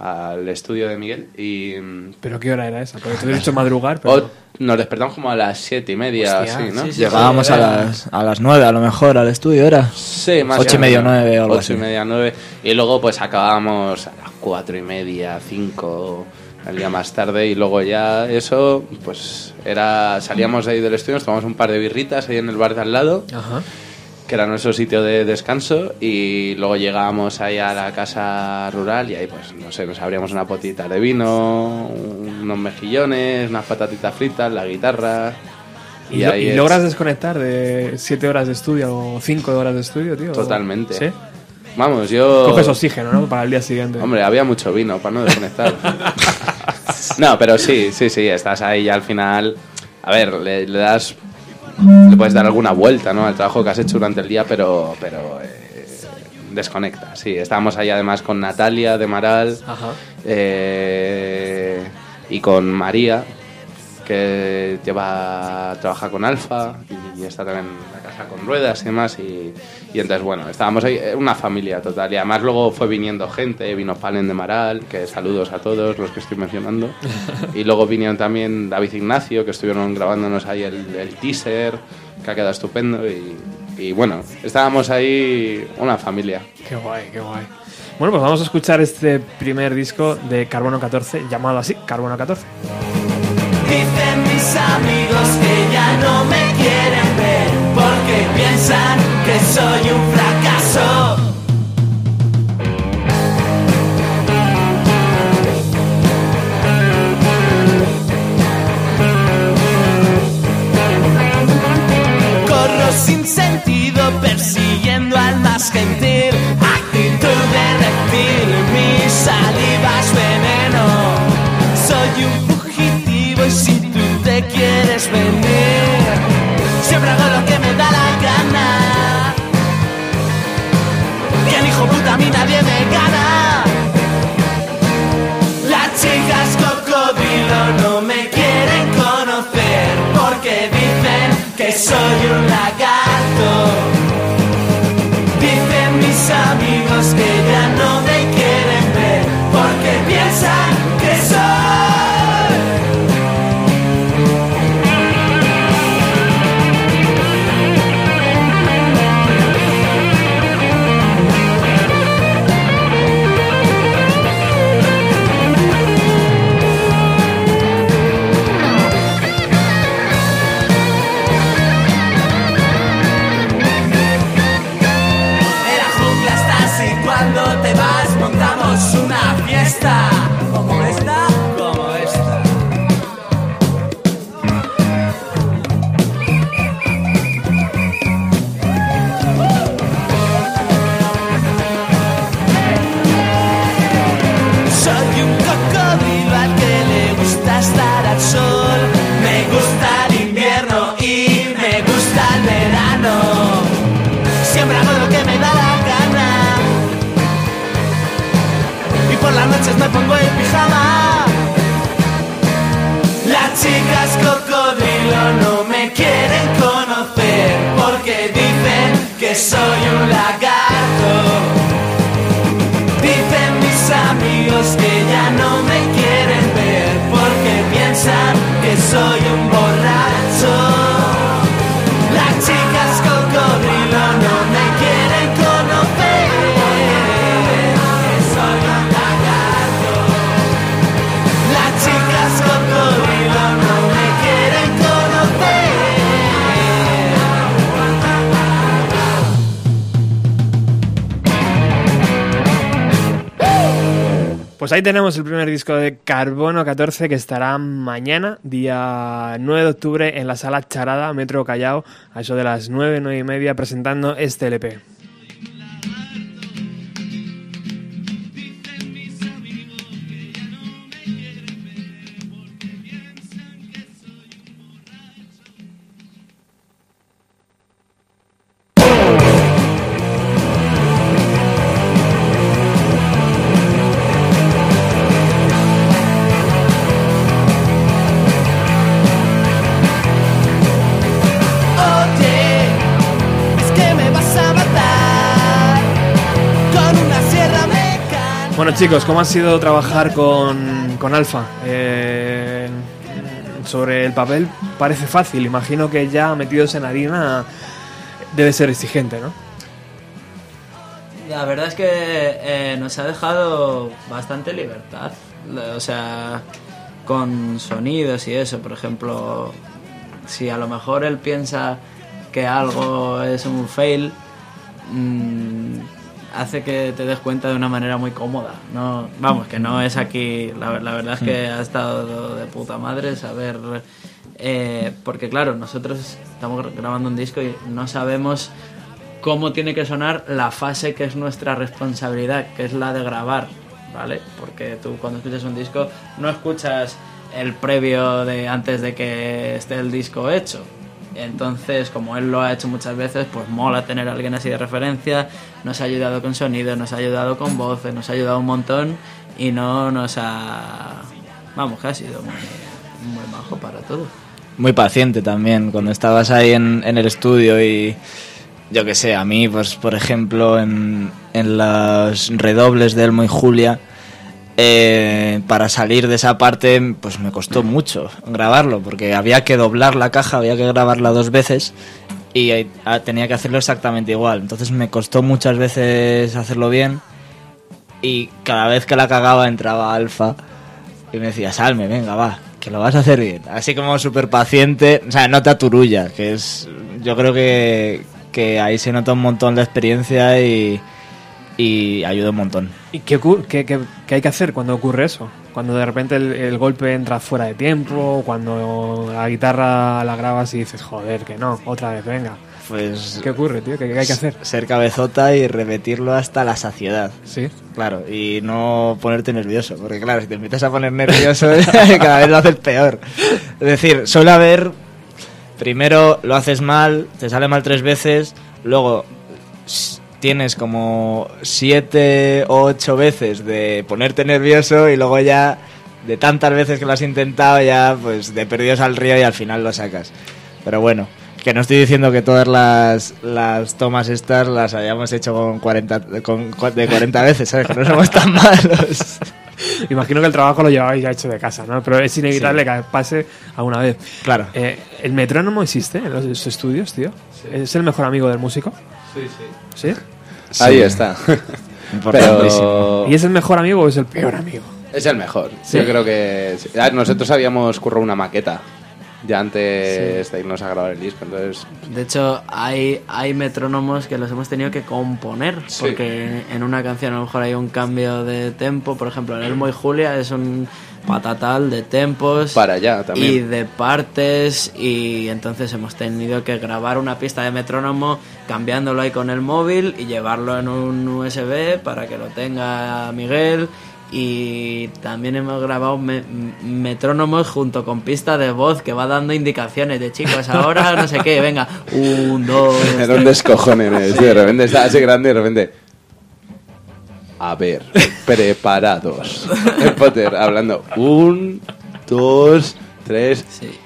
al estudio de Miguel y... ¿Pero qué hora era esa? Porque te he dicho madrugar, pero... o- nos despertamos como a las siete y media, Hostia, así, ¿no? sí, sí, Llegábamos sí, a las, a las 9 a lo mejor al estudio, ¿era? Sí, más Ocho y media, nueve o algo Ocho así. y media, nueve. Y luego pues acabábamos a las cuatro y media, cinco, el día más tarde. Y luego ya eso, pues era... Salíamos de ahí del estudio, nos tomamos un par de birritas ahí en el bar de al lado, Ajá. Que era nuestro sitio de descanso. Y luego llegábamos ahí a la casa rural y ahí pues, no sé, nos abríamos una potita de vino, unos mejillones, unas patatitas fritas, la guitarra... ¿Y, lo- ahí y es- logras desconectar de 7 horas de estudio o 5 horas de estudio, tío? Totalmente. ¿Sí? Vamos, yo... Coges oxígeno, ¿no? Para el día siguiente. Hombre, había mucho vino para no desconectar. no, pero sí, sí, sí, estás ahí ya al final. A ver, le, le das. Le puedes dar alguna vuelta, ¿no? Al trabajo que has hecho durante el día, pero. pero eh, desconecta, sí. Estábamos ahí además con Natalia de Maral eh, y con María, que lleva trabaja con Alfa y, está también con ruedas y demás. Y, y entonces, bueno, estábamos ahí, eh, una familia total. Y además luego fue viniendo gente, vino Palen de Maral, que saludos a todos los que estoy mencionando. y luego vinieron también David Ignacio, que estuvieron grabándonos ahí el, el teaser, que ha quedado estupendo. Y, y bueno, estábamos ahí una familia. Qué guay, qué guay. Bueno, pues vamos a escuchar este primer disco de Carbono 14, llamado así, Carbono 14. Dicen mis amigos que ya no me quieren piensan que soy un fracaso. sin sentido persiguiendo al más gentil. Actitud de reptil, mi saliva veneno. Soy un fugitivo y si tú te quieres venir, siempre hago lo que me da la gana. Bien hijo puta, a mí nadie me gana. Las chicas cocodrilo no me quieren conocer porque dicen que soy un lagarto. Dicen mis amigos que ya no me ahí tenemos el primer disco de Carbono 14 que estará mañana, día 9 de octubre, en la sala Charada, Metro Callao, a eso de las 9, 9 y media, presentando este LP. Chicos, ¿cómo ha sido trabajar con, con Alfa? Eh, sobre el papel parece fácil, imagino que ya metidos en harina debe ser exigente, ¿no? La verdad es que eh, nos ha dejado bastante libertad. O sea, con sonidos y eso, por ejemplo, si a lo mejor él piensa que algo es un fail, mm, hace que te des cuenta de una manera muy cómoda. No, vamos, que no es aquí. La, la verdad es que ha estado de puta madre saber. eh, porque claro, nosotros estamos grabando un disco y no sabemos cómo tiene que sonar la fase que es nuestra responsabilidad, que es la de grabar, ¿vale? Porque tú cuando escuchas un disco no escuchas el previo de antes de que esté el disco hecho. Entonces, como él lo ha hecho muchas veces, pues mola tener a alguien así de referencia. Nos ha ayudado con sonido, nos ha ayudado con voces, nos ha ayudado un montón y no nos ha... Vamos, que ha sido muy, muy majo para todo. muy paciente también. Cuando estabas ahí en, el estudio y yo que sé, a mí, pues por ejemplo, en, en los redobles de Elmo y Julia, eh, para salir de esa parte, pues me costó mucho grabarlo, porque había que doblar la caja, había que grabarla dos veces y eh, ah, tenía que hacerlo exactamente igual. Entonces me costó muchas veces hacerlo bien y cada vez que la cagaba entraba Alfa y me decía, Salme, venga, va, que lo vas a hacer bien. Así como súper paciente, o sea, no te aturulla, que es, yo creo que, que ahí se nota un montón la experiencia y, y ayuda un montón. ¿Y qué, qué- qué- qué hay que hacer cuando ocurre eso? Cuando de repente el, el golpe entra fuera de tiempo, cuando la guitarra la grabas y dices, joder, que no, otra vez, venga. Pues ¿Qué ocurre, tío? ¿Qué, qué hay que hacer? ser cabezota y repetirlo hasta la saciedad. Sí. Claro, y no ponerte nervioso, porque claro, si te empiezas a poner nervioso, cada vez lo haces peor. Es decir, suele haber, primero lo haces mal, te sale mal tres veces, luego tienes como siete o ocho veces de ponerte nervioso y luego ya de tantas veces que lo has intentado ya pues de perdidos al río y al final lo sacas. Pero bueno, que no estoy diciendo que todas las, las tomas estas las hayamos hecho con 40, con, de 40 veces, ¿sabes? Que no somos tan malos. Imagino que el trabajo lo llevabais ya hecho de casa, ¿no? Pero es inevitable que pase alguna vez. Claro. Eh, ¿El metrónomo existe en los estudios, tío? ¿Es el mejor amigo del músico? Sí, sí. ¿Sí? Ahí está. Pero ¿Y es el mejor amigo o es el peor amigo? es el mejor. Sí. Yo creo que sí. Ah, nosotros habíamos currado una maqueta ya antes de irnos a grabar el disco, entonces De hecho, hay, hay metrónomos que los hemos tenido que componer, Sí. porque en una canción a lo mejor hay un cambio de tempo, por ejemplo, en Elmo y Julia es un patatal de tempos para allá también. y de partes y entonces hemos tenido que grabar una pista de metrónomo cambiándolo ahí con el móvil y llevarlo en un USB para que lo tenga Miguel y también hemos grabado me- metrónomos junto con pista de voz que va dando indicaciones de chicos ahora no sé qué venga un dos tres. descojones, tío. De repente estaba así grande y de repente. A ver, preparados. El Potter hablando. Un, dos, tres.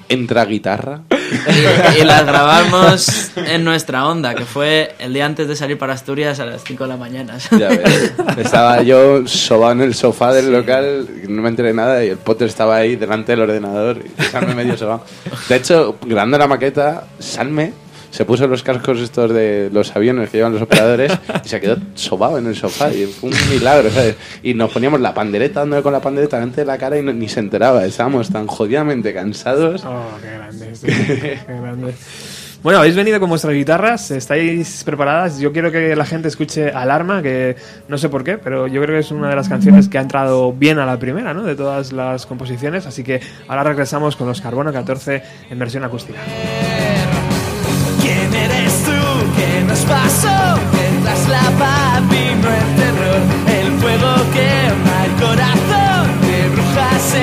Entra guitarra. y, y las grabamos en nuestra onda que fue el día antes de salir para Asturias a las 5 de la mañana Ya ves. Estaba yo sobado en el sofá del local, no me enteré nada y el Potter estaba ahí delante del ordenador y Salme medio sobado. De hecho, grabando la maqueta, Salme se puso los cascos estos de los aviones que llevan los operadores y se quedó sobado en el sofá y fue un milagro, ¿sabes? Y nos poníamos la pandereta, dándole con la pandereta delante de la cara y no- ni se enteraba. Estábamos tan jodidamente cansados. Oh, qué grandes, tío, qué grandes. Bueno, habéis venido con vuestras guitarras, estáis preparadas. Yo quiero que la gente escuche Alarma, que no sé por qué, pero yo creo que es una de las canciones que ha entrado bien a la primera, ¿no? De todas las composiciones. Así que ahora regresamos con los Carbono 14 en versión acústica. ¿Quién eres tú? ¿Qué nos pasó? Tendrás la paz, vino el terror, el fuego quema el corazón de brujas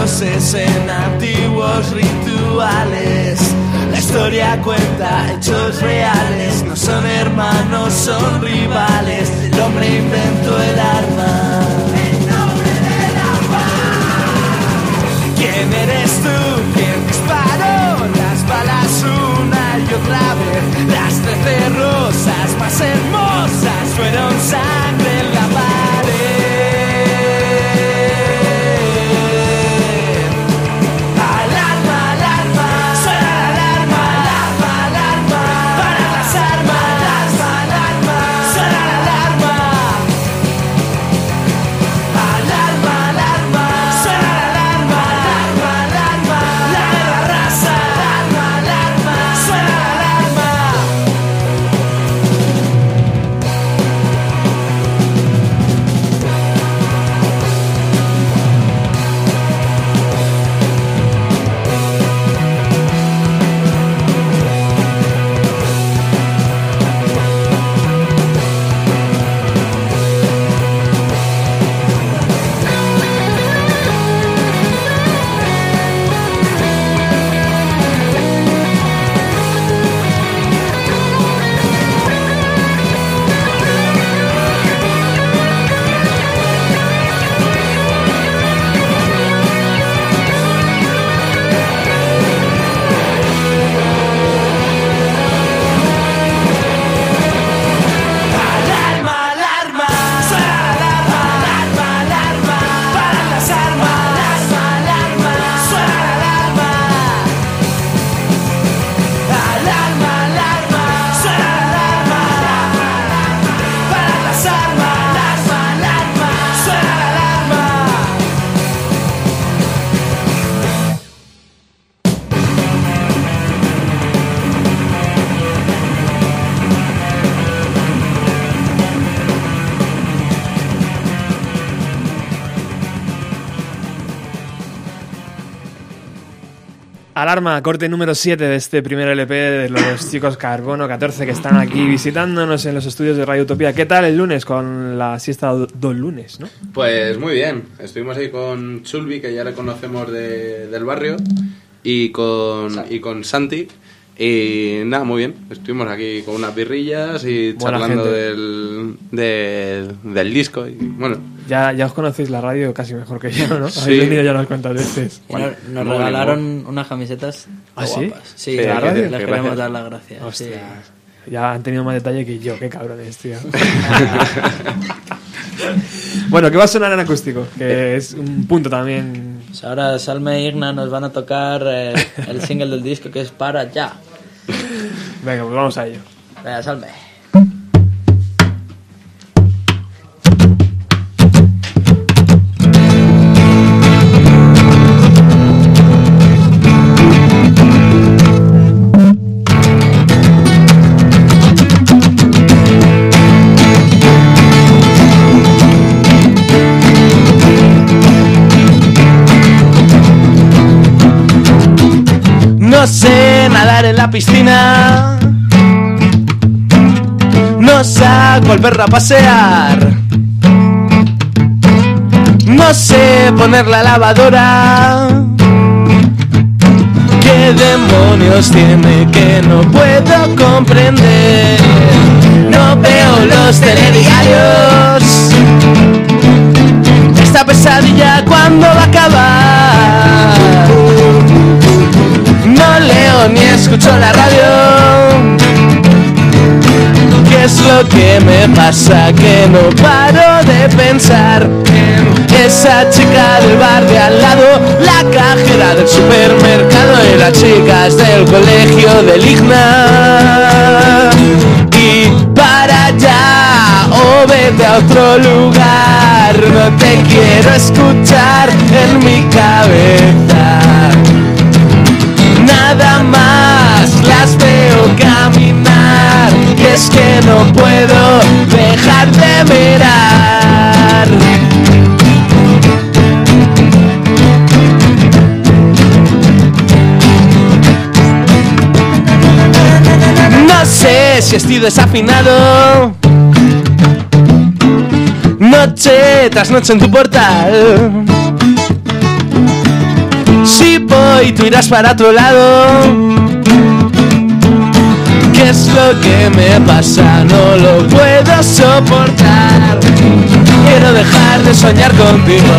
dioses en antiguos rituales. La historia cuenta hechos reales. No son hermanos, son rivales. El hombre inventó el arma. ¿Quién eres tú? ¿Quién disparó las balas una y otra vez? Las trece rosas más hermosas fueron sangre Alarma, corte número 7 de este primer LP de los chicos Carbono 14 que están aquí visitándonos en los estudios de Radio Utopía. ¿Qué tal el lunes con la siesta do- dos lunes, no? Pues muy bien, estuvimos ahí con Chulbi, que ya le conocemos de- del barrio, y con, y con Santi. Y nada, muy bien. Estuvimos aquí con unas birrillas y Buena charlando del, del, del disco. Y bueno, Ya, ya os conocéis la radio casi mejor que yo, ¿no? Sí. Habéis venido ya unas cuantas veces. Y nos, nos muy regalaron unas camisetas ¿Ah, sí? guapas. Sí, Sí, radio. les queremos gracias. dar las gracias. Hostia. sí. Ya han tenido más detalle que yo, qué cabrones, tío. bueno, ¿qué va a sonar en acústico? Que es un punto también. Pues ahora Salme e Igna nos van a tocar eh, el single del disco que es Para Ya. Venga, pues vamos a ello. Venga, Salme. No sé la piscina. No saco el perro a pasear. No sé poner la lavadora. ¿Qué demonios tiene que no puedo comprender? No veo los telediarios. Esta pesadilla cuando va a acabar. Ni escucho la radio. ¿Qué es lo que me pasa? Que no paro de pensar en esa chica del bar de al lado, la cajera del supermercado y las chicas del colegio del Igna. Y para allá o vete a otro lugar, no te quiero escuchar en mi cabeza las veo caminar y es que no puedo dejar de mirar. No sé si estoy desafinado. Noche tras noche en tu portal. Si voy, tú irás para otro lado. ¿Qué es lo que me pasa? No lo puedo soportar. Quiero dejar de soñar contigo.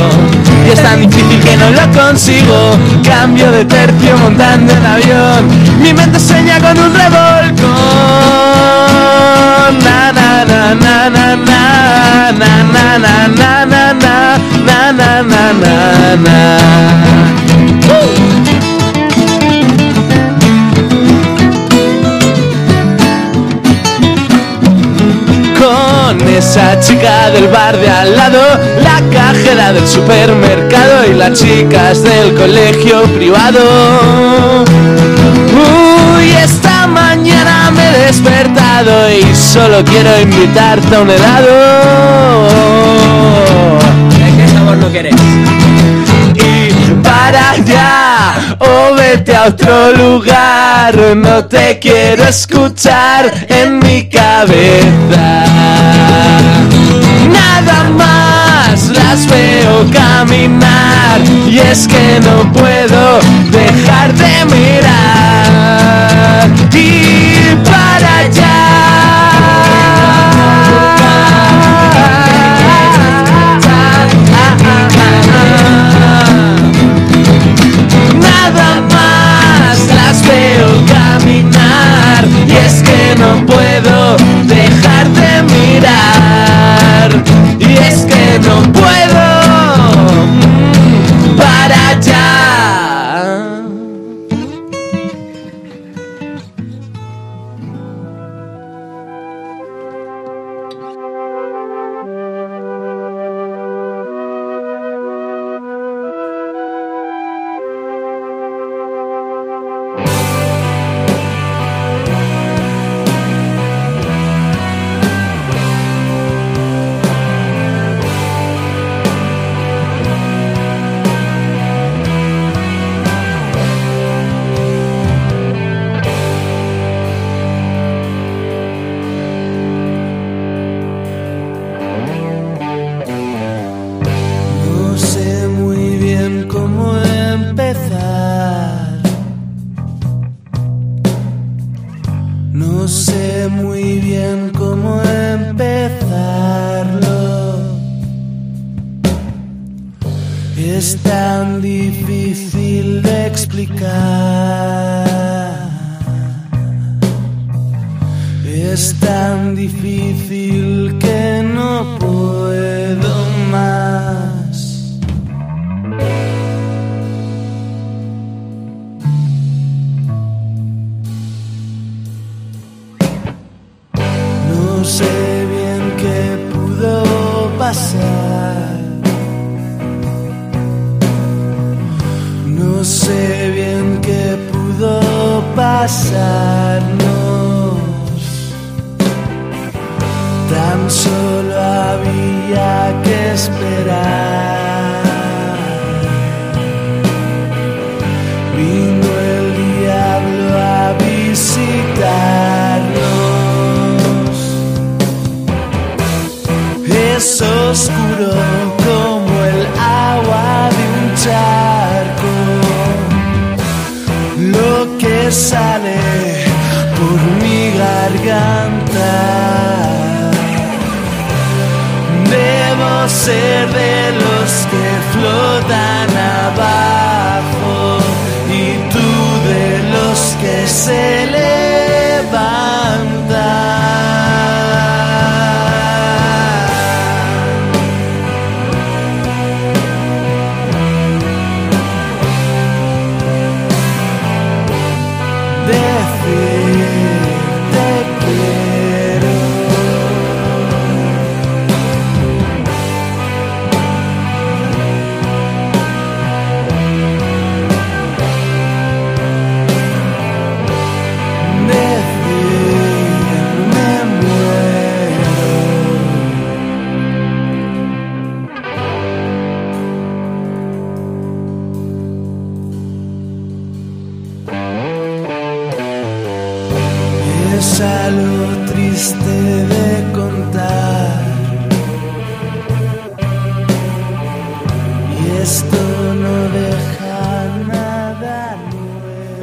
Y es tan difícil que no lo consigo. Cambio de tercio montando el avión. Mi mente sueña con un revolcón. Na na na na na na na na na na na na na na na na esa chica del bar de al lado, la cajera del supermercado y las chicas del colegio privado. Uy, esta mañana me he despertado y solo quiero invitarte a un helado. O vete a otro lugar. No te quiero escuchar en mi cabeza. Nada más las veo caminar y es que no puedo dejar de mirar. Y para allá. Y es que no puedo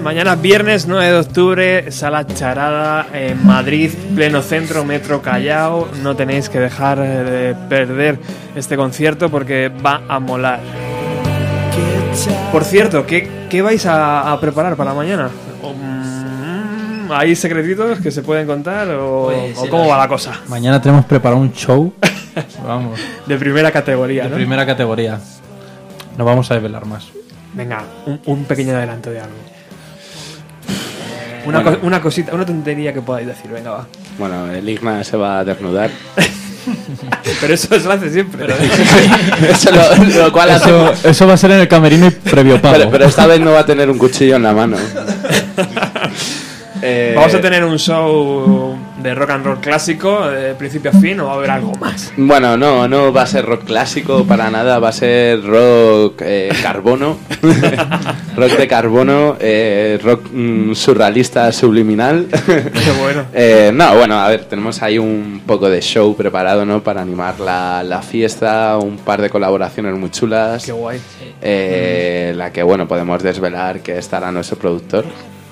Mañana viernes 9 de octubre, sala charada en Madrid, pleno centro, Metro Callao. No tenéis que dejar de perder este concierto porque va a molar. Por cierto, ¿qué, qué vais a, a preparar para mañana? Mm, ¿Hay secretitos que se pueden contar o, Pues, o cómo va la cosa? Mañana tenemos preparado un show. Vamos. De primera categoría, De ¿no? primera categoría. No vamos a desvelar más. Venga, un, un pequeño adelanto de algo. Una, Bueno. co- una cosita, una tontería que podáis decir, venga, va. Bueno, el Igna se va a desnudar. Pero eso se lo hace siempre. Eso lo, lo cual hace- Eso, eso va a ser en el camerino y previo pago. Pero, pero esta vez no va a tener un cuchillo en la mano. Eh, Vamos a tener un show de rock and roll clásico, de principio a fin, o va a haber algo más. Bueno, no, no va a ser rock clásico para nada, va a ser rock eh, carbono, rock de carbono, eh, rock mm, surrealista subliminal. Qué bueno. Eh, no, bueno, a ver, tenemos ahí un poco de show preparado, ¿no? Para animar la, la fiesta, un par de colaboraciones muy chulas. Qué guay. Eh, La que, bueno, podemos desvelar que estará nuestro productor.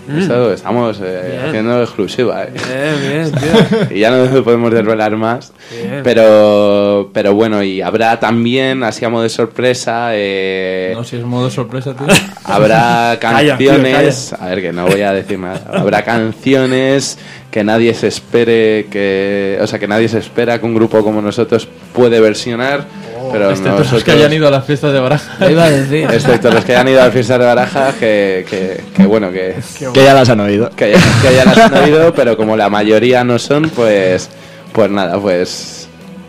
Mm. Eso, estamos eh, haciendo exclusiva, ¿eh? Bien, bien, tío. y ya no podemos desvelar más. Bien. Pero, pero bueno, y habrá también, así a modo de sorpresa, eh, No, si es modo sorpresa, tío. habrá Calla, tío, canciones. a ver, que no voy a decir nada. Habrá canciones que nadie se espere, que, o sea, que nadie se espera que un grupo como nosotros puede versionar. Pero Excepto los nosotros, que hayan ido a las fiestas de Baraja. Lo iba a decir. excepto los que hayan ido a fiestas de baraja, que, que, que bueno, que, Que ya las han oído. que, ya- que ya las han oído, pero como la mayoría no son, pues, pues nada, pues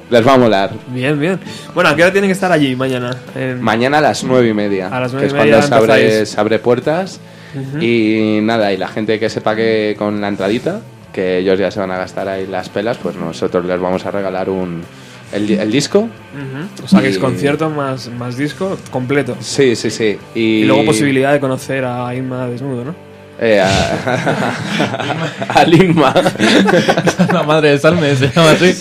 les va a molar. Bien, bien. Bueno, ¿a qué hora tienen que estar allí mañana? En- Mañana a las nueve y media, A las que nueve es y media cuando se abre, se abre puertas. Y nada, y la gente que sepa que con la entradita, que ellos ya se van a gastar ahí las pelas, pues nosotros les vamos a regalar un el, el disco. Ujú. O sea, que es concierto más, más disco completo. Sí, sí, sí. Y, Y luego posibilidad de conocer a Inma desnudo, ¿no? Eh, a, a Lin-Ma. La madre de Salme se llama así.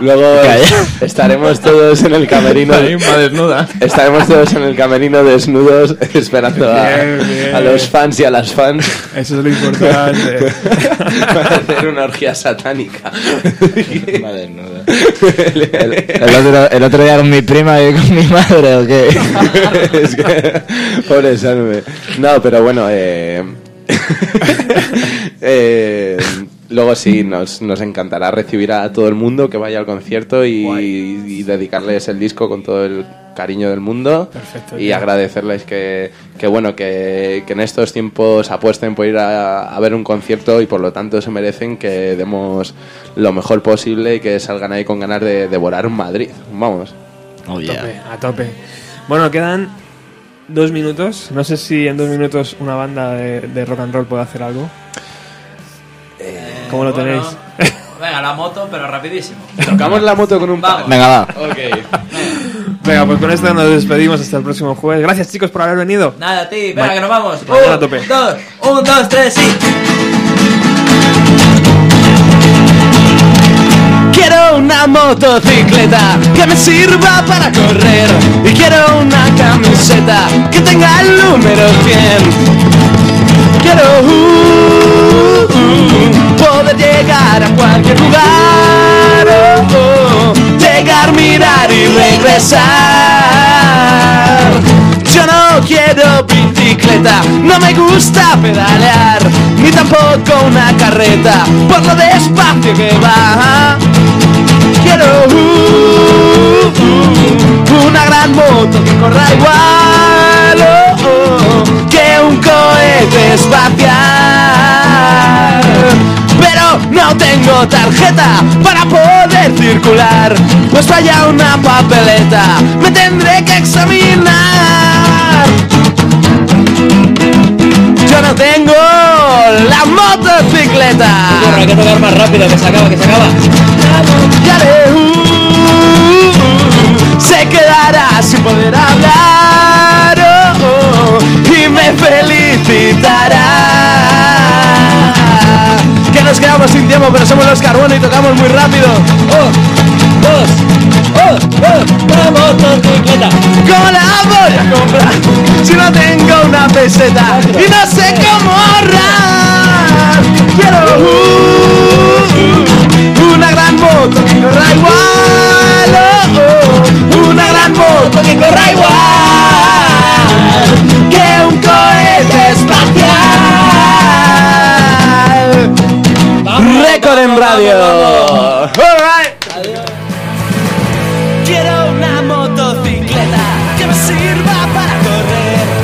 Luego estaremos todos en el camerino. La Lin-Ma desnuda. Estaremos todos en el camerino desnudos esperando a, Bien, bien. a los fans y a las fans Eso es lo importante. para hacer una orgía satánica. Madre desnuda. El, el otro, el otro día con mi prima y con mi madre, ¿o qué? es que, pobre Salme. No, pero bueno, eh, eh, luego sí, nos, nos encantará recibir a todo el mundo que vaya al concierto y, y dedicarles el disco con todo el cariño del mundo. Perfecto, y tío. agradecerles que, que bueno que, que en estos tiempos apuesten por ir a, a ver un concierto y por lo tanto se merecen que demos lo mejor posible y que salgan ahí con ganas de devorar un Madrid. Vamos. Oh, A tope, a tope. Bueno, quedan dos minutos. No sé si en dos minutos una banda de, de rock and roll puede hacer algo. ¿Cómo lo Bueno, tenéis? Venga, la moto, pero rapidísimo. tocamos la moto con un Vamos. Venga, va. Venga, pues con esto nos despedimos hasta el próximo jueves. Gracias chicos por haber venido. Nada, a ti, venga, Ma- que nos vamos. mañana a Un, tope. dos, un, dos, tres, sí. Quiero una motocicleta que me sirva para correr y quiero una camiseta que tenga el número 100. Quiero uh, uh, poder llegar a cualquier lugar, oh, oh, llegar, mirar y regresar. Yo no quiero bicicleta, no me gusta pedalear, ni tampoco una carreta, por lo despacio que va. Quiero uh, uh, una gran moto que corra igual oh, oh, que un cohete espacial. Pero no tengo tarjeta para poder circular, pues vaya una papeleta, me tendré que examinar. Yo no tengo la motocicleta. hay que tocar más rápido, que se acaba, que se acaba. Se quedará sin poder hablar oh, oh, y me felicitará. Que nos quedamos sin tiempo, pero somos los carbono y tocamos muy rápido. Oh, dos, oh, oh, una motocicleta. ¿Cómo la voy a comprar si no tengo una peseta y no sé cómo ahorrar? Quiero uh, uh, una gran moto que corra igual, oh, oh, una gran moto que corra igual que un cohete espacial. Récord en radio. All right.